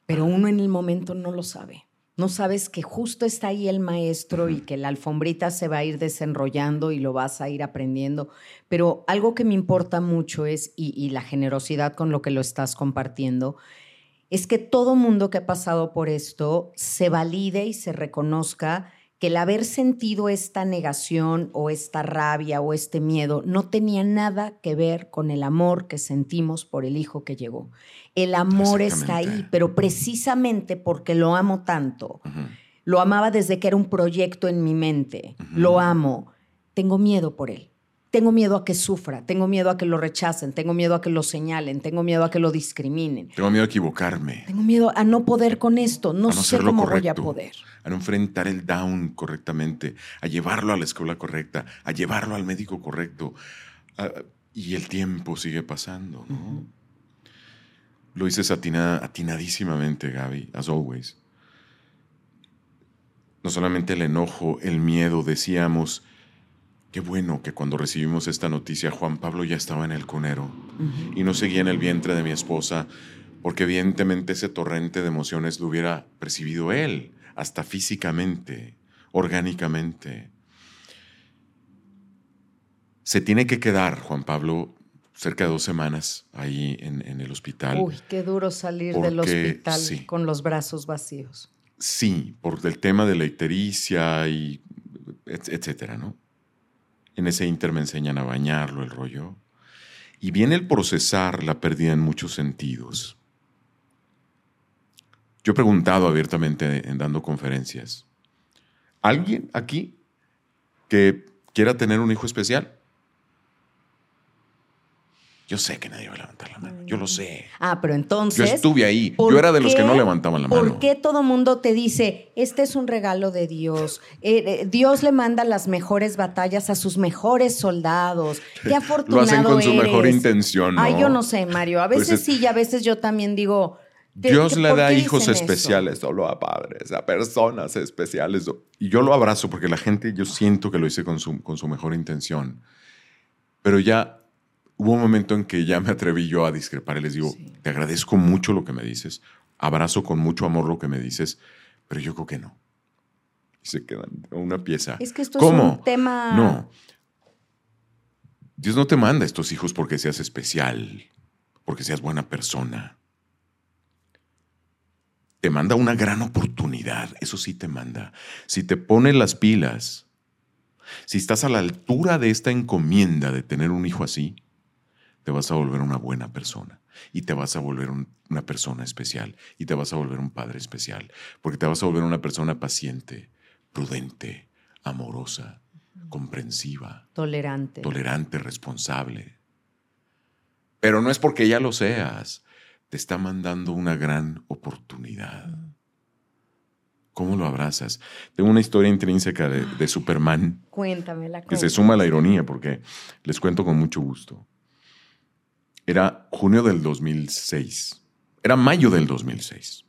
Pero uno en el momento no lo sabe. No sabes que justo está ahí el maestro y que la alfombrita se va a ir desenrollando y lo vas a ir aprendiendo. Pero algo que me importa mucho es, y, la generosidad con lo que lo estás compartiendo, es que todo mundo que ha pasado por esto se valide y se reconozca que el haber sentido esta negación o esta rabia o este miedo no tenía nada que ver con el amor que sentimos por el hijo que llegó. El amor está ahí, pero precisamente porque lo amo tanto, lo amaba desde que era un proyecto en mi mente, lo amo, tengo miedo por él. Tengo miedo a que sufra, tengo miedo a que lo rechacen, tengo miedo a que lo señalen, tengo miedo a que lo discriminen. Tengo miedo a equivocarme. Tengo miedo a no poder con esto, no, sé cómo voy a poder. A no enfrentar el down correctamente, a llevarlo a la escuela correcta, a llevarlo al médico correcto. y el tiempo sigue pasando, ¿no? Lo dices atinadísimamente, Gaby, as always. No solamente el enojo, el miedo, decíamos Qué bueno que cuando recibimos esta noticia Juan Pablo ya estaba en el cunero y no seguía en el vientre de mi esposa, porque evidentemente ese torrente de emociones lo hubiera percibido él, hasta físicamente, orgánicamente. Se tiene que quedar, Juan Pablo, cerca de dos semanas ahí en, el hospital. Uy, qué duro salir del hospital con los brazos vacíos. Sí, por el tema de la ictericia y etcétera, ¿no? En ese inter me enseñan a bañarlo, el rollo. Y viene el procesar la pérdida en muchos sentidos. Yo he preguntado abiertamente en dando conferencias, ¿alguien aquí que quiera tener un hijo especial? Yo sé que nadie va a levantar la mano. Yo lo sé. Ah, pero entonces. Yo estuve ahí. Yo era de los que no levantaban la mano. ¿Por qué todo mundo te dice, este es un regalo de Dios? Eh, eh, Dios le manda las mejores batallas a sus mejores soldados. Qué afortunado. Lo hacen con su mejor intención. ¿no? Ay, yo no sé, Mario. A pues veces sí y a veces yo también digo. Dios le da hijos especiales solo a padres, a personas especiales. Y yo lo abrazo porque la gente, yo siento que lo hice con su, con su mejor intención. Pero ya hubo un momento en que ya me atreví yo a discrepar y les digo, te agradezco mucho lo que me dices, abrazo con mucho amor lo que me dices, pero yo creo que no. Y se quedan una pieza. Es que esto es un tema... No. Dios no te manda estos hijos porque seas especial, porque seas buena persona. Te manda una gran oportunidad, eso sí te manda. Si te pone las pilas, Si estás a la altura de esta encomienda de tener un hijo así, te vas a volver una buena persona y te vas a volver una persona especial y te vas a volver un padre especial, porque te vas a volver una persona paciente, prudente, amorosa, comprensiva, tolerante, tolerante, responsable. Pero no es porque ya lo seas, te está mandando una gran oportunidad. ¿Cómo lo abrazas? Tengo una historia intrínseca de, Superman. Cuéntamela. Que se suma a la ironía porque les cuento con mucho gusto. Era junio del 2006. Era mayo del 2006.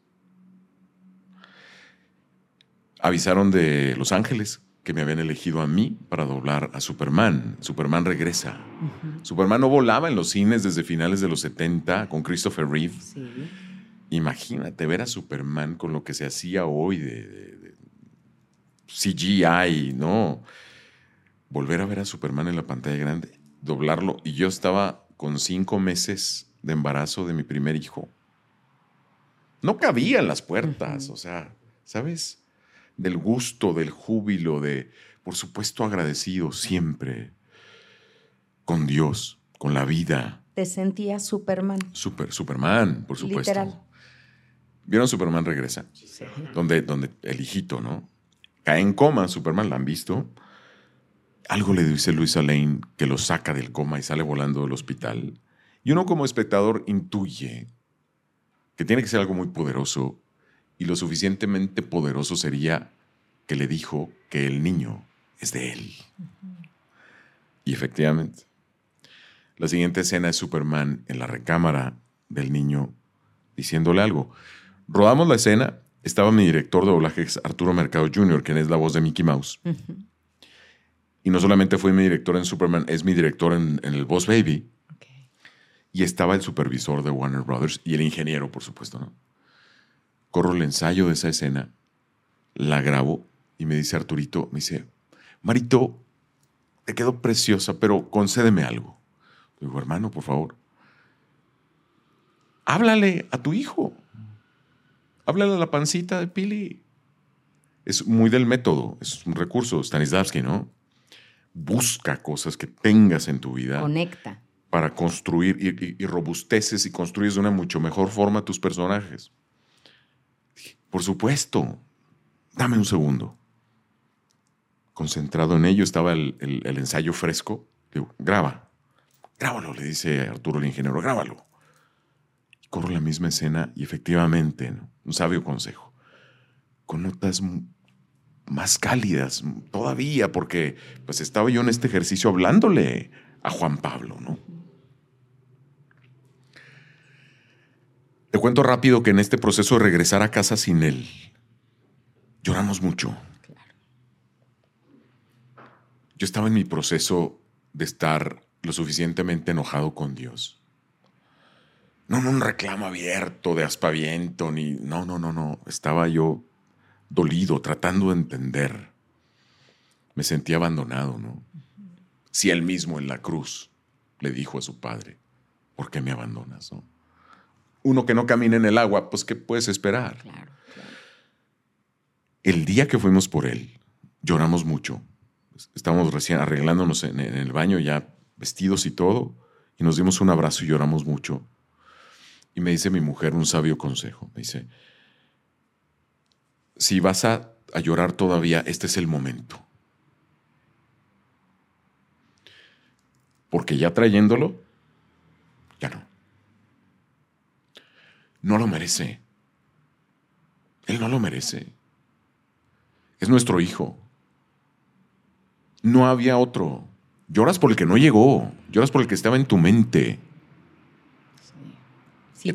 Avisaron de Los Ángeles que me habían elegido a mí para doblar a Superman. Superman regresa. Superman no volaba en los cines desde finales de los 70 con Christopher Reeve. Imagínate ver a Superman con lo que se hacía hoy de, CGI, ¿no? Volver a ver a Superman en la pantalla grande, doblarlo. Y yo estaba con cinco meses de embarazo de mi primer hijo. No cabía en las puertas, o sea, ¿sabes? del gusto, del júbilo, de, por supuesto, agradecido siempre con Dios, con la vida. ¿Te sentías Superman? Super, Superman, por supuesto. Literal. ¿Vieron Superman regresa? Sí. Donde, donde el hijito, ¿no? Cae en coma, Superman, ¿la han visto? Algo le dice Luisa Lane que lo saca del coma y sale volando del hospital. Y uno como espectador intuye que tiene que ser algo muy poderoso y lo suficientemente poderoso sería que le dijo que el niño es de él. Y efectivamente, la siguiente escena es Superman en la recámara del niño diciéndole algo. Rodamos la escena, estaba mi director de doblaje, Arturo Mercado Jr., quien es la voz de Mickey Mouse. Y no solamente fue mi director en Superman, es mi director en, el Boss Baby. Y estaba el supervisor de Warner Brothers y el ingeniero, por supuesto, ¿no? corro el ensayo de esa escena, la grabo y me dice Arturito, me dice, Marito, te quedó preciosa, pero concédeme algo. Le digo, hermano, por favor, háblale a tu hijo. Háblale a la pancita de Pili. Es muy del método, es un recurso, Stanislavski, ¿no? Busca cosas que tengas en tu vida. Conecta. Para construir y, y robusteces y construyes de una mucho mejor forma tus personajes. Por supuesto. Dame un segundo. Concentrado en ello estaba el, ensayo fresco. Digo, graba. Grábalo, le dice Arturo el ingeniero, grábalo. corro la misma escena y efectivamente, un sabio consejo, con notas más cálidas todavía, porque pues estaba yo en este ejercicio hablándole a Juan Pablo, ¿no? Te cuento rápido que en este proceso de regresar a casa sin él, lloramos mucho. Yo estaba en mi proceso de estar lo suficientemente enojado con Dios. No, en un reclamo abierto de aspaviento, ni. No, no, no, no. Estaba yo dolido, tratando de entender. Me sentía abandonado, ¿no? Si él mismo en la cruz le dijo a su padre, ¿por qué me abandonas, no? uno que no camina en el agua, pues ¿qué puedes esperar? El día que fuimos por él, lloramos mucho. Estábamos recién arreglándonos en, el baño, ya vestidos y todo, y nos dimos un abrazo y lloramos mucho. Y me dice mi mujer un sabio consejo. Me dice, si vas a llorar todavía, este es el momento. Porque ya trayéndolo, ya no no lo merece. Él no lo merece. Es nuestro hijo. No había otro. Lloras por el que no llegó. Lloras por el que estaba en tu mente.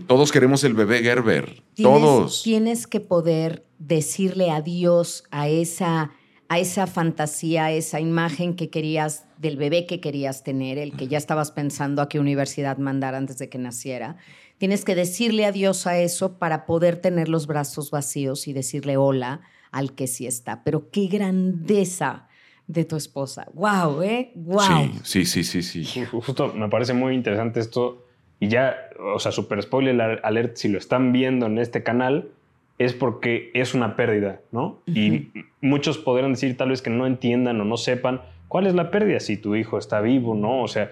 Todos queremos el bebé Gerber. Todos. Tienes que poder decirle adiós a esa, a esa fantasía, a esa imagen que querías del bebé que querías tener, el que ya estabas pensando a qué universidad mandar antes de que naciera. Tienes que decirle adiós a eso para poder tener los brazos vacíos y decirle hola al que sí está. Pero qué grandeza de tu esposa. ¡Wow! ¿eh? ¡Wow! Sí, sí, sí, sí, sí. Justo me parece muy interesante esto. Y ya, o sea, super spoiler alert, si lo están viendo en este canal, es porque es una pérdida, ¿no? Y muchos podrán decir tal vez que no entiendan o no sepan, ¿Cuál es la pérdida? Si tu hijo está vivo, ¿no? O sea,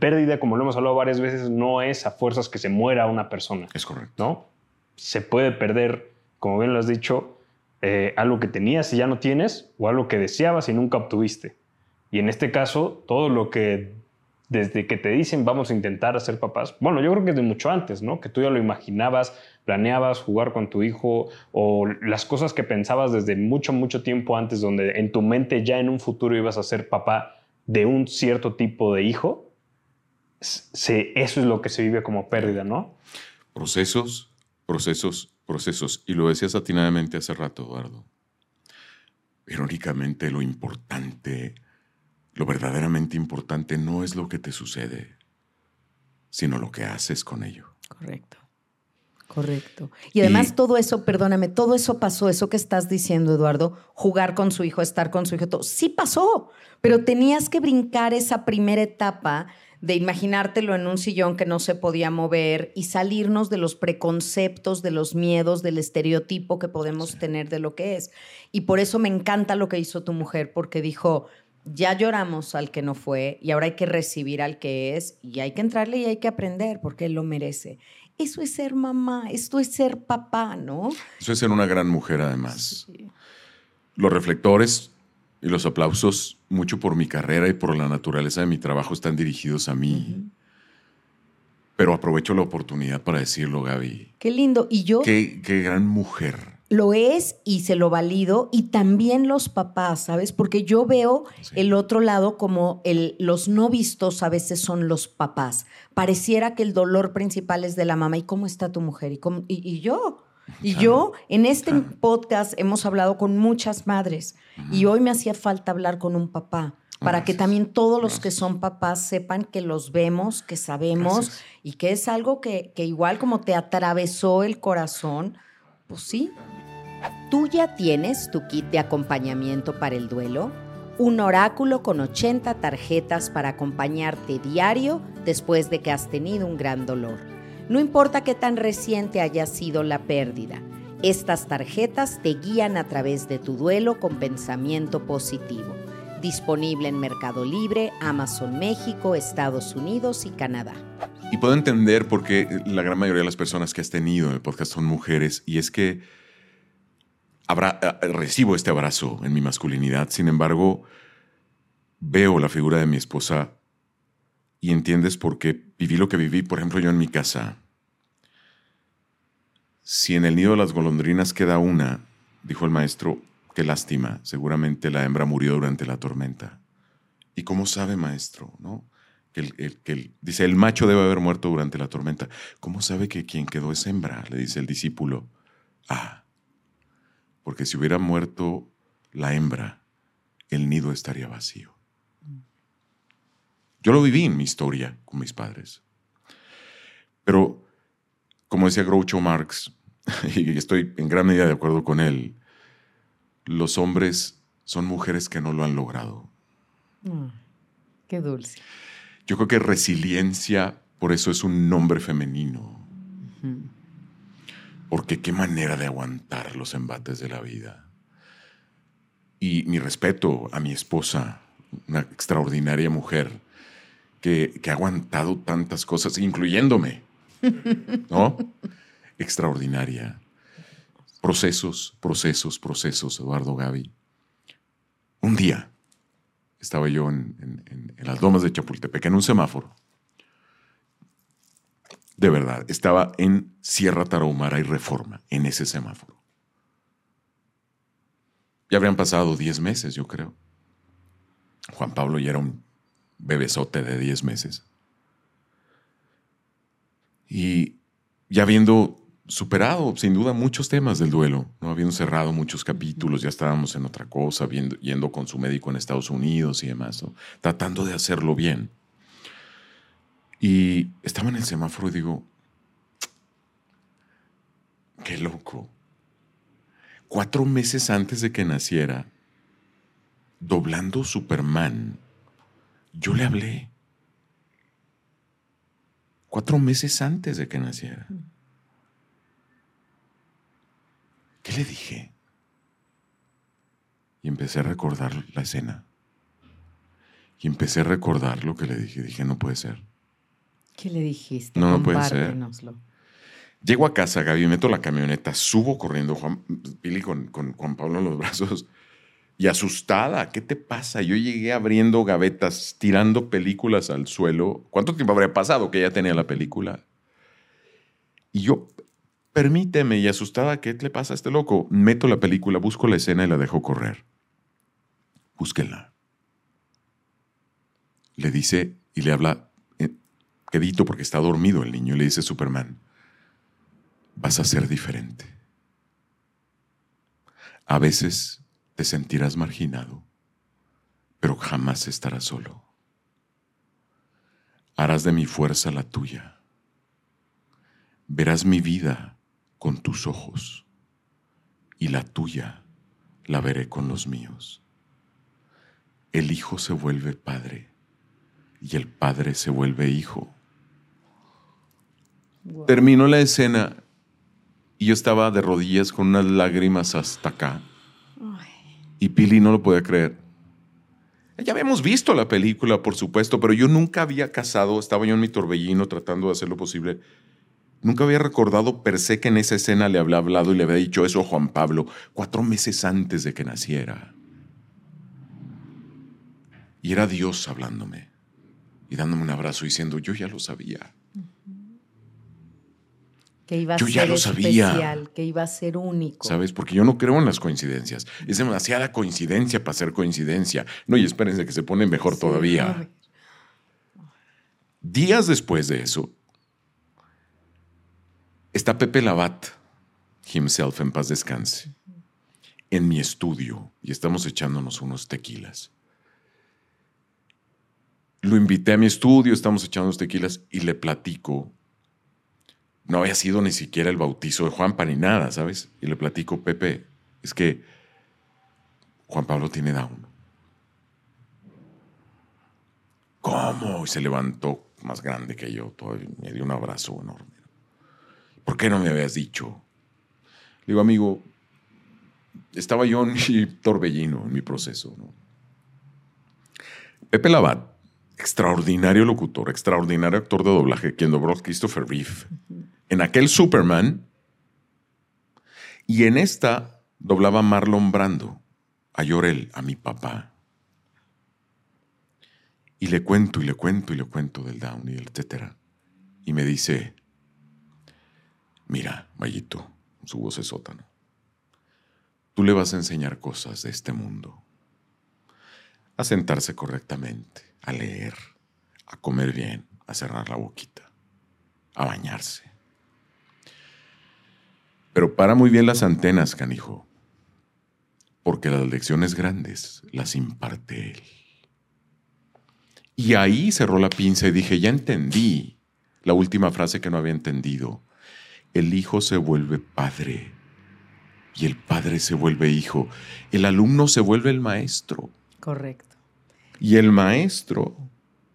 pérdida, como lo hemos hablado varias veces, no es a fuerzas que se muera una persona. Es correcto. ¿No? Se puede perder, como bien lo has dicho, eh, algo que tenías y ya no tienes, o algo que deseabas y nunca obtuviste. Y en este caso, todo lo que desde que te dicen vamos a intentar hacer papás, bueno, yo creo que desde mucho antes, ¿no? Que tú ya lo imaginabas, planeabas jugar con tu hijo o las cosas que pensabas desde mucho, mucho tiempo antes, donde en tu mente ya en un futuro ibas a ser papá de un cierto tipo de hijo, se, eso es lo que se vive como pérdida, ¿no? Procesos, procesos, procesos. Y lo decías atinadamente hace rato, Eduardo. Irónicamente, lo importante lo verdaderamente importante no es lo que te sucede, sino lo que haces con ello. Correcto. Correcto. Y además todo eso, perdóname, todo eso pasó, eso que estás diciendo, Eduardo, jugar con su hijo, estar con su hijo, todo, sí pasó, pero tenías que brincar esa primera etapa de imaginártelo en un sillón que no se podía mover y salirnos de los preconceptos, de los miedos, del estereotipo que podemos tener de lo que es. Y por eso me encanta lo que hizo tu mujer, porque dijo, ya lloramos al que no fue y ahora hay que recibir al que es y hay que entrarle y hay que aprender porque él lo merece. Eso es ser mamá, esto es ser papá, ¿no? Eso es ser una gran mujer además. Los reflectores y los aplausos, mucho por mi carrera y por la naturaleza de mi trabajo, están dirigidos a mí. Pero aprovecho la oportunidad para decirlo, Gaby. Qué lindo. Y yo... Qué, qué gran mujer lo es y se lo valido y también los papás, ¿sabes? Porque yo veo el otro lado como el, los no vistos a veces son los papás. Pareciera que el dolor principal es de la mamá. ¿Y cómo está tu mujer? ¿Y, y, yo? Y yo en este podcast hemos hablado con muchas madres y hoy me hacía falta hablar con un papá para que también todos los que son papás sepan que los vemos, que sabemos y que es algo que, que igual como te atravesó el corazón, pues sí, ¿Tú ya tienes tu kit de acompañamiento para el duelo? Un oráculo con 80 tarjetas para acompañarte diario después de que has tenido un gran dolor. No importa qué tan reciente haya sido la pérdida, estas tarjetas te guían a través de tu duelo con pensamiento positivo. Disponible en Mercado Libre, Amazon México, Estados Unidos y Canadá. Y puedo entender por qué la gran mayoría de las personas que has tenido en el podcast son mujeres, y es que eh, recibo este abrazo en mi masculinidad, sin embargo, veo la figura de mi esposa y entiendes por qué viví lo que viví, por ejemplo, yo en mi casa. Si en el nido de las golondrinas queda una, dijo el maestro, qué lástima, seguramente la hembra murió durante la tormenta. ¿Y cómo sabe, maestro? ¿No? Que que dice, el macho debe haber muerto durante la tormenta. ¿Cómo sabe que quien quedó es hembra? Le dice el discípulo. Ah, porque si hubiera muerto la hembra, el nido estaría vacío. Yo lo viví en mi historia con mis padres. Pero, como decía Groucho Marx, y estoy en gran medida de acuerdo con él, los hombres son mujeres que no lo han logrado. Mm, qué dulce. Yo creo que resiliencia, por eso es un nombre femenino. Porque qué manera de aguantar los embates de la vida. Y mi respeto a mi esposa, una extraordinaria mujer que, ha aguantado tantas cosas, incluyéndome. ¿No? Extraordinaria. Procesos, procesos, procesos, Eduardo Gaby. Un día estaba yo en, las lomas de Chapultepec, en un semáforo de verdad, estaba en Sierra Tarahumara y Reforma, en ese semáforo. Ya habrían pasado 10 meses, yo creo. Juan Pablo ya era un bebesote de 10 meses. Y ya habiendo superado, sin duda, muchos temas del duelo, ¿no? habiendo cerrado muchos capítulos, ya estábamos en otra cosa, viendo, yendo con su médico en Estados Unidos y demás, tratando de hacerlo bien. Y estaba en el semáforo y digo, qué loco. Cuatro meses antes de que naciera, doblando Superman, yo le hablé. Cuatro meses antes de que naciera. ¿Qué le dije? Y empecé a recordar la escena. Y empecé a recordar lo que le dije. Dije, no puede ser. ¿Qué le dijiste? No, no puede ser. Llego a casa, Gaby, meto la camioneta, subo corriendo, Juan, Pili con, con Juan Pablo en los brazos y asustada. ¿Qué te pasa? Yo llegué abriendo gavetas, tirando películas al suelo. ¿Cuánto tiempo habría pasado que ya tenía la película? Y yo, permíteme, y asustada, ¿qué le pasa a este loco? Meto la película, busco la escena y la dejo correr. Búsquenla. Le dice y le habla eh, quedito porque está dormido el niño. Le dice Superman, vas a ser diferente. A veces te sentirás marginado, pero jamás estarás solo. Harás de mi fuerza la tuya. Verás mi vida con tus ojos y la tuya la veré con los míos. El hijo se vuelve padre y el padre se vuelve hijo. Terminó la escena y yo estaba de rodillas con unas lágrimas hasta acá. Y Pili no lo podía creer. Ya habíamos visto la película, por supuesto, pero yo nunca había casado, estaba yo en mi torbellino tratando de hacer lo posible. Nunca había recordado per se que en esa escena le había hablado y le había dicho eso a Juan Pablo cuatro meses antes de que naciera. Y era Dios hablándome y dándome un abrazo diciendo, yo ya lo sabía. Que iba a Yo ya ser lo sabía. especial, que iba a ser único. ¿Sabes? Porque yo no creo en las coincidencias. Es demasiada coincidencia para ser coincidencia. No, y espérense que se pone mejor Sí, todavía. Días después de eso, está Pepe Labat, himself en paz descanse, en mi estudio y estamos echándonos unos tequilas. Lo invité a mi estudio, estamos echando unos tequilas y le platico. No había sido ni siquiera el bautizo de Juanpa ni nada, ¿sabes? Y le platico, Pepe, es que Juan Pablo tiene Down. ¿Cómo? Y se levantó más grande que yo, todavía me dio un abrazo enorme. ¿Por qué no me habías dicho? Le digo, amigo, estaba yo en mi torbellino, en mi proceso. ¿no? Pepe Labat, extraordinario locutor, extraordinario actor de doblaje, quien dobló a Christopher Reeve. En aquel Superman, y en esta doblaba Marlon Brando, a Llorel, a mi papá. Y le cuento y le cuento y le cuento del Down y el etcétera. Y me dice, mira, Mayito, su voz es sótano. Tú le vas a enseñar cosas de este mundo. A sentarse correctamente, a leer, a comer bien, a cerrar la boquita, a bañarse. Pero para muy bien las antenas, canijo, porque las lecciones grandes las imparte él. Y ahí cerró la pinza y dije, ya entendí la última frase que no había entendido. El hijo se vuelve padre y el padre se vuelve hijo. El alumno se vuelve el maestro Correcto. y el maestro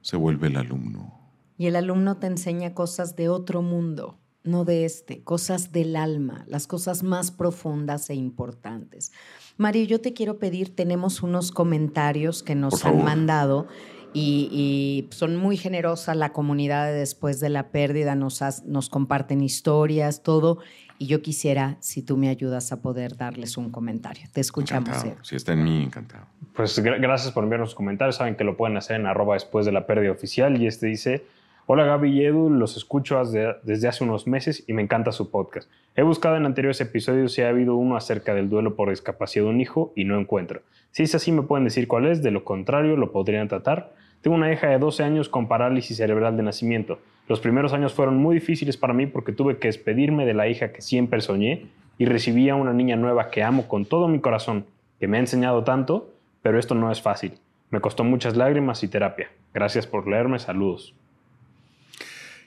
se vuelve el alumno. Y el alumno te enseña cosas de otro mundo, no de este, cosas del alma, las cosas más profundas e importantes. Mario, yo te quiero pedir, tenemos unos comentarios que nos han mandado y, y son muy generosa la comunidad de después de la pérdida, nos, has- nos comparten historias, todo. Y yo quisiera, si tú me ayudas a poder darles un comentario. Te escuchamos. Encantado. Ed. Si está en mí, encantado. Pues gra- gracias por enviarnos sus comentarios. Saben que lo pueden hacer en arroba después de la pérdida oficial. Y este dice: Hola Gaby y Edu, los escucho desde, desde hace unos meses y me encanta su podcast. He buscado en anteriores episodios si ha habido uno acerca del duelo por discapacidad de un hijo y no encuentro. Si es así, me pueden decir cuál es, de lo contrario, lo podrían tratar. Tengo una hija de 12 años con parálisis cerebral de nacimiento. Los primeros años fueron muy difíciles para mí porque tuve que despedirme de la hija que siempre soñé y recibí a una niña nueva que amo con todo mi corazón, que me ha enseñado tanto, pero esto no es fácil. Me costó muchas lágrimas y terapia. Gracias por leerme, saludos.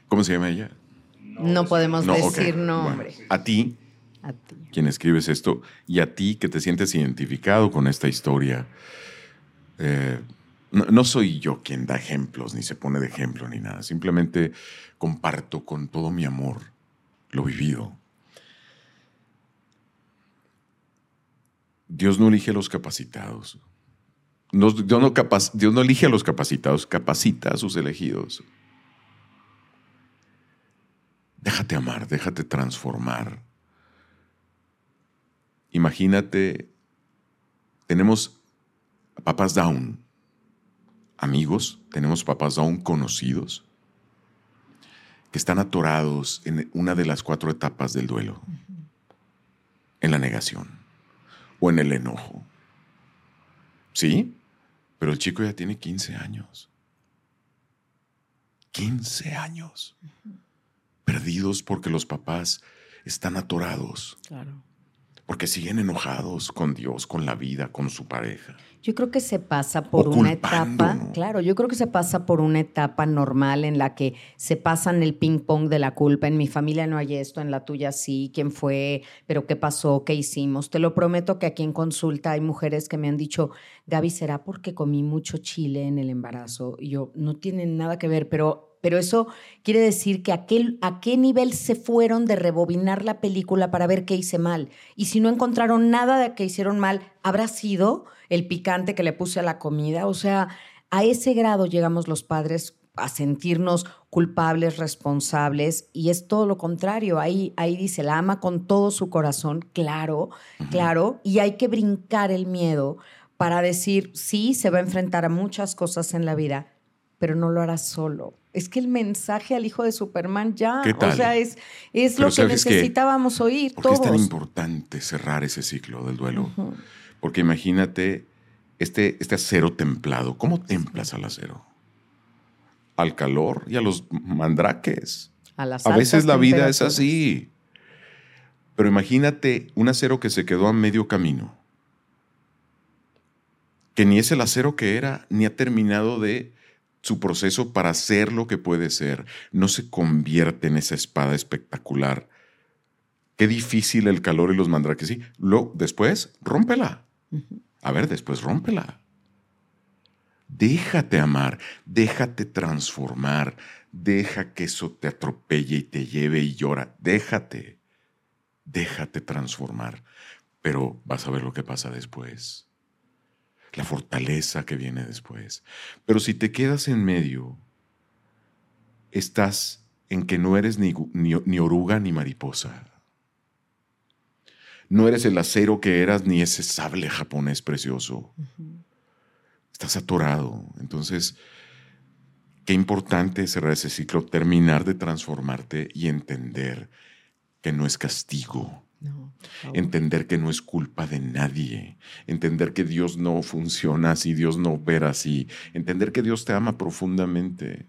¿Cómo se llama ella? No, podemos No, decir Bueno, nombre. a ti, A quien escribes esto, y a ti que te sientes identificado con esta historia. eh, no, soy yo quien da ejemplos, ni se pone de ejemplo, ni nada. Simplemente comparto con todo mi amor lo vivido. Dios no elige a los capacitados, Dios no elige a los capacitados, capacita a sus elegidos. Déjate amar, déjate transformar. Imagínate, tenemos papás down, amigos, tenemos papás down conocidos, que están atorados en una de las cuatro etapas del duelo, en la negación o en el enojo. Sí, pero el chico ya tiene 15 años. 15 años. Perdidos porque los papás están atorados. Claro. Porque siguen enojados con Dios, con la vida, con su pareja. Yo creo que se pasa por O una etapa, claro, yo creo que se pasa por una etapa normal en la que se pasan el ping pong de la culpa. En mi familia no hay esto, en la tuya sí, quién fue, pero qué pasó, qué hicimos. Te lo prometo que aquí en consulta hay mujeres que me han dicho, Gaby, ¿será porque comí mucho chile en el embarazo? Y yo, no tiene nada que ver, pero pero eso quiere decir que a qué, a qué nivel se fueron de rebobinar la película para ver qué hice mal. Y si no encontraron nada de que hicieron mal, ¿habrá sido el picante que le puse a la comida? O sea, a ese grado llegamos los padres a sentirnos culpables, responsables, y es todo lo contrario. Ahí, ahí dice, la ama con todo su corazón, claro, claro, y hay que brincar el miedo para decir, sí, se va a enfrentar a muchas cosas en la vida, pero no lo hará solo. Es que el mensaje al hijo de Superman ya, ¿Qué o tal? sea, es, es Pero lo que necesitábamos oír ¿Por qué todos. es tan importante cerrar ese ciclo del duelo? Porque imagínate este, este acero templado. ¿Cómo templas al acero? Al calor y a los mandraques. A, las A veces la vida es así. Pero imagínate un acero que se quedó a medio camino. Que ni es el acero que era, ni ha terminado de su proceso para ser lo que puede ser. No se convierte en esa espada espectacular. Qué difícil el calor y los mandraques. Sí, luego, después, rómpela. A ver, después rómpela. Déjate amar, déjate transformar, deja que eso te atropelle y te lleve y llora. Déjate, déjate transformar. Pero vas a ver lo que pasa después. La fortaleza que viene después. Pero si te quedas en medio, estás en que no eres ni, ni- ni oruga ni mariposa. No eres el acero que eras ni ese sable japonés precioso. Estás atorado. Entonces, qué importante cerrar ese ciclo, terminar de transformarte y entender que no es castigo. No. Entender que no es culpa de nadie. Entender que Dios no funciona así, Dios no opera así. Entender que Dios te ama profundamente.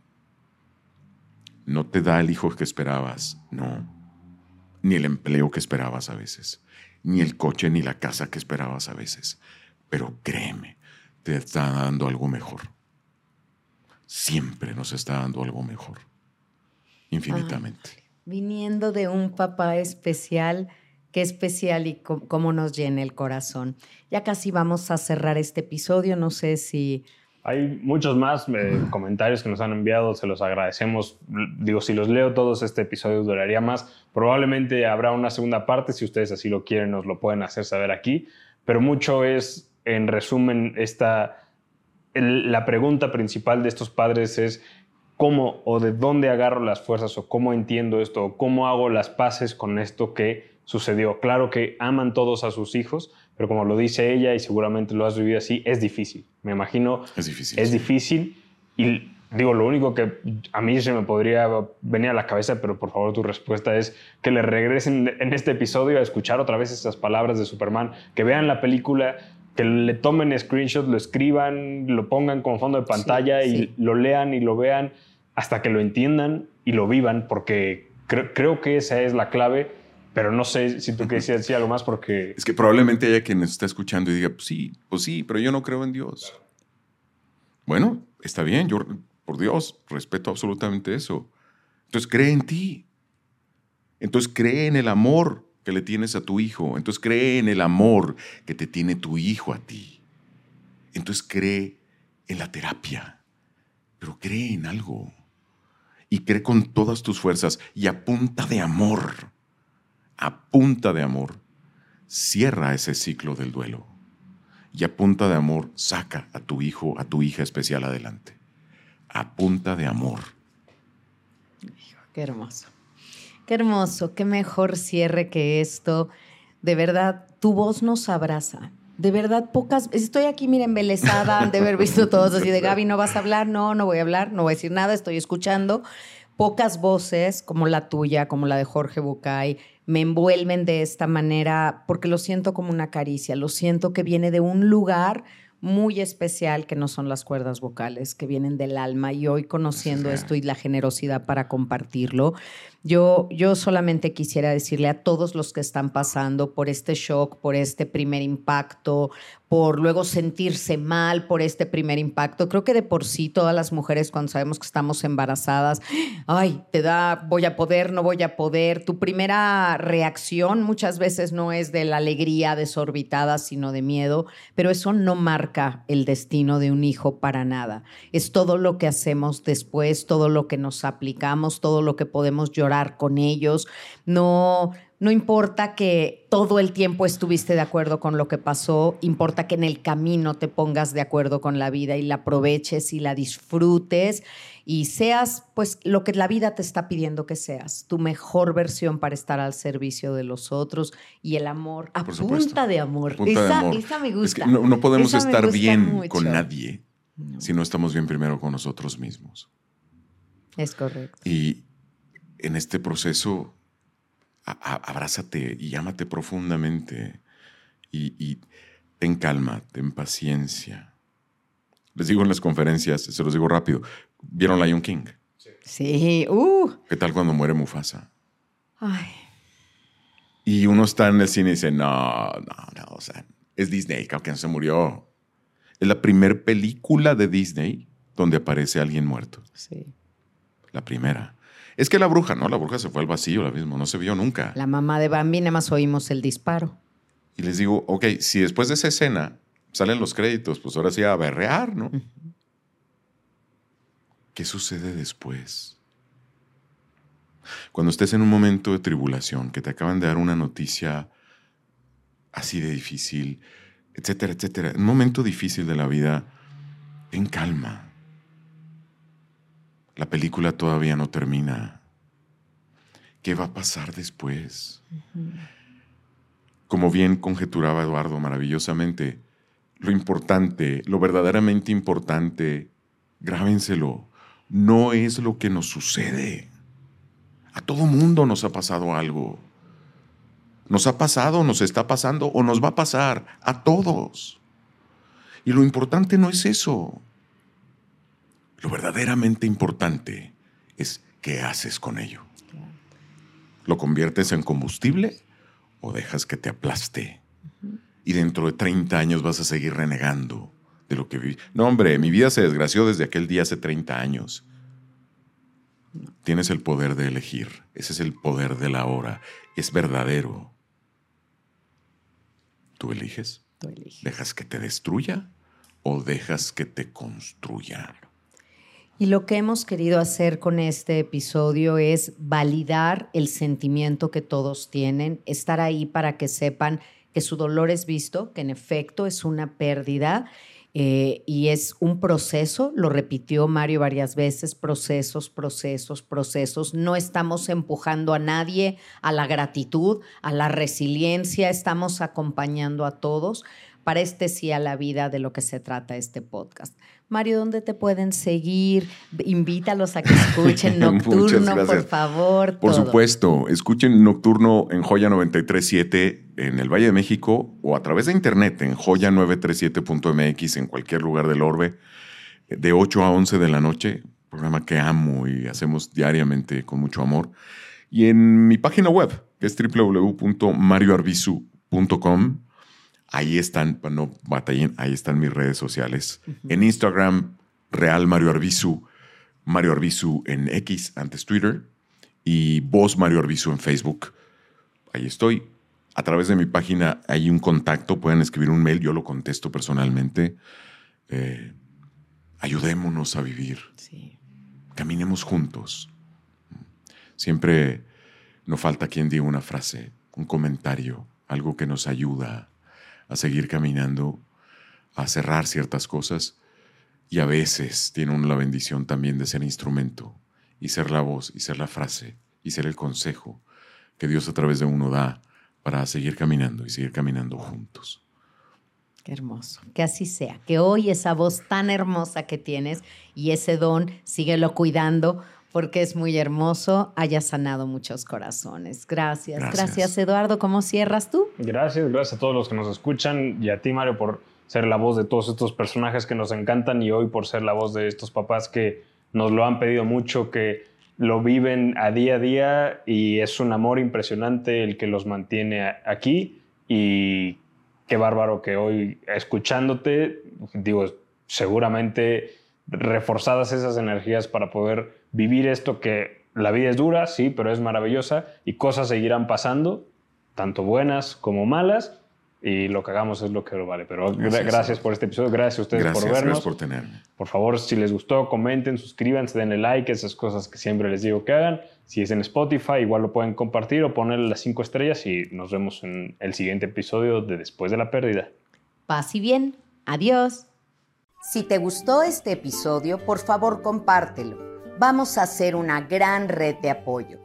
No te da el hijo que esperabas, no. Ni el empleo que esperabas a veces. Ni el coche ni la casa que esperabas a veces. Pero créeme, te está dando algo mejor. Siempre nos está dando algo mejor. Infinitamente. Viniendo de un papá especial, qué especial y cómo nos llena el corazón. Ya casi vamos a cerrar este episodio, no sé si... Hay muchos más comentarios que nos han enviado, se los agradecemos. Digo, si los leo todos, este episodio duraría más. Probablemente habrá una segunda parte, si ustedes así lo quieren, nos lo pueden hacer saber aquí. Pero mucho es, en resumen, esta, la pregunta principal de estos padres es cómo o de dónde agarro las fuerzas o cómo entiendo esto o cómo hago las paces con esto que sucedió. Claro que aman todos a sus hijos, pero como lo dice ella y seguramente lo has vivido así, es difícil. Me imagino Es difícil. es sí. difícil y digo, lo único que a mí se me podría venir a la cabeza, pero por favor tu respuesta es que le regresen en este episodio a escuchar otra vez esas palabras de Superman, que vean la película, que le tomen screenshot, lo escriban, lo pongan como fondo de pantalla Sí, y sí. lo lean y lo vean hasta que lo entiendan y lo vivan, porque cre- creo que esa es la clave, pero no sé si tú quieres decir algo más porque... Es que probablemente haya quien nos está escuchando y diga, pues sí, pues sí, pero yo no creo en Dios. Bueno, está bien, yo, por Dios, respeto absolutamente eso. Entonces cree en ti. Entonces cree en el amor que le tienes a tu hijo. Entonces cree en el amor que te tiene tu hijo a ti. Entonces cree en la terapia, pero cree en algo. Y cree con todas tus fuerzas y a punta de amor, a punta de amor, cierra ese ciclo del duelo y a punta de amor saca a tu hijo, a tu hija especial adelante. A punta de amor. Qué hermoso. Qué hermoso, qué mejor cierre que esto. De verdad, tu voz nos abraza. De verdad, pocas. Estoy aquí, mira, embelesada de haber visto todos así de Gaby, ¿no vas a hablar? No, no voy a hablar, no voy a decir nada, estoy escuchando. Pocas voces, como la tuya, como la de Jorge Bucay, me envuelven de esta manera porque lo siento como una caricia, lo siento que viene de un lugar muy especial que no son las cuerdas vocales, que vienen del alma y hoy conociendo esto y la generosidad para compartirlo, yo, yo solamente quisiera decirle a todos los que están pasando por este shock, por este primer impacto, por luego sentirse mal por este primer impacto. Creo que de por sí todas las mujeres cuando sabemos que estamos embarazadas, ay, te da, voy a poder, no voy a poder. Tu primera reacción muchas veces no es de la alegría desorbitada, sino de miedo, pero eso no marca el destino de un hijo para nada. Es todo lo que hacemos después, todo lo que nos aplicamos, todo lo que podemos llorar con ellos. No no importa que todo el tiempo estuviste de acuerdo con lo que pasó, importa que en el camino te pongas de acuerdo con la vida y la aproveches y la disfrutes y seas pues lo que la vida te está pidiendo que seas, tu mejor versión para estar al servicio de los otros y el amor a punta de amor. esa, me gusta. no, podemos estar bien con nadie si no estamos bien primero con nosotros mismos. Es correcto. Y en este proceso abrázate y llámate profundamente y, ten calma, ten paciencia. Les digo en las conferencias, se los digo rápido, ¿vieron Lion King? Sí, uh. ¿Qué tal cuando muere Mufasa? Ay. Y uno está en el cine y dice, no, no, no, o sea, es Disney, que no se murió. Es la primera película de Disney donde aparece alguien muerto. Sí. La primera. Es que la bruja, ¿no? La bruja se fue al vacío, la mismo, no se vio nunca. La mamá de Bambi, nada más oímos el disparo. Y les digo, ok, si después de esa escena salen los créditos, pues ahora sí a berrear, ¿no? ¿Qué sucede después? Cuando estés en un momento de tribulación, que te acaban de dar una noticia así de difícil, etcétera, etcétera, un momento difícil de la vida, en calma la película todavía no termina. ¿Qué va a pasar después? Como bien conjeturaba Eduardo maravillosamente, lo importante, lo verdaderamente importante, grábenselo, no es lo que nos sucede. A todo mundo nos ha pasado algo. Nos ha pasado, nos está pasando o nos va a pasar a todos. Y lo importante no es eso. Lo verdaderamente importante es qué haces con ello. ¿Lo conviertes en combustible o dejas que te aplaste? Y dentro de 30 años vas a seguir renegando de lo que viví. No, hombre, mi vida se desgració desde aquel día hace 30 años. Tienes el poder de elegir. Ese es el poder de la hora. Es verdadero. ¿Tú eliges? Tú eliges. ¿Dejas que te destruya o dejas que te construya? Y lo que hemos querido hacer con este episodio es validar el sentimiento que todos tienen, estar ahí para que sepan que su dolor es visto, que en efecto es una pérdida eh, y es un proceso, lo repitió Mario varias veces, procesos, procesos, procesos. No estamos empujando a nadie a la gratitud, a la resiliencia, estamos acompañando a todos para este sí a la vida de lo que se trata este podcast. Mario, ¿dónde te pueden seguir? Invítalos a que escuchen Nocturno, por favor. Por supuesto, escuchen Nocturno en Joya 937 en el Valle de México o a través de internet en joya937.mx en cualquier lugar del orbe, de 8 a 11 de la noche, programa que amo y hacemos diariamente con mucho amor. Y en mi página web, que es www.marioarbizu.com, Ahí están, no batallen, ahí están mis redes sociales. En Instagram, Real Mario Arbizu, Mario Arbizu en X, antes Twitter, y vos Mario Arbizu en Facebook. Ahí estoy. A través de mi página hay un contacto, pueden escribir un mail, yo lo contesto personalmente. Eh, ayudémonos a vivir. Caminemos juntos. Siempre no falta quien diga una frase, un comentario, algo que nos ayuda a seguir caminando a cerrar ciertas cosas y a veces tiene uno la bendición también de ser instrumento y ser la voz y ser la frase y ser el consejo que Dios a través de uno da para seguir caminando y seguir caminando juntos. Qué hermoso. Que así sea. Que hoy esa voz tan hermosa que tienes y ese don, síguelo cuidando porque es muy hermoso, haya sanado muchos corazones. Gracias. Gracias, gracias Eduardo. ¿Cómo cierras tú? Gracias, gracias a todos los que nos escuchan y a ti, Mario, por ser la voz de todos estos personajes que nos encantan y hoy por ser la voz de estos papás que nos lo han pedido mucho, que lo viven a día a día y es un amor impresionante el que los mantiene aquí y qué bárbaro que hoy escuchándote, digo, seguramente reforzadas esas energías para poder vivir esto que la vida es dura, sí, pero es maravillosa y cosas seguirán pasando, tanto buenas como malas, y lo que hagamos es lo que lo vale. Pero gracias, por este episodio, gracias a ustedes por vernos. Gracias por tenerme. Por favor, si les gustó, comenten, suscríbanse, denle like, esas cosas que siempre les digo que hagan. Si es en Spotify, igual lo pueden compartir o ponerle las cinco estrellas y nos vemos en el siguiente episodio de Después de la Pérdida. Paz y bien. Adiós. Si te gustó este episodio, por favor compártelo. Vamos a hacer una gran red de apoyo.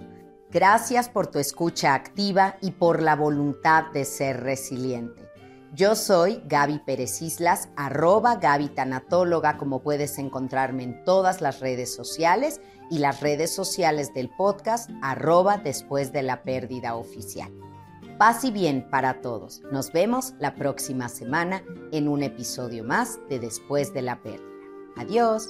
Gracias por tu escucha activa y por la voluntad de ser resiliente. Yo soy Gaby Pérez Islas, arroba Gaby Tanatóloga, como puedes encontrarme en todas las redes sociales y las redes sociales del podcast, arroba después de la pérdida oficial. Paz y bien para todos. Nos vemos la próxima semana en un episodio más de Después de la pérdida. Adiós.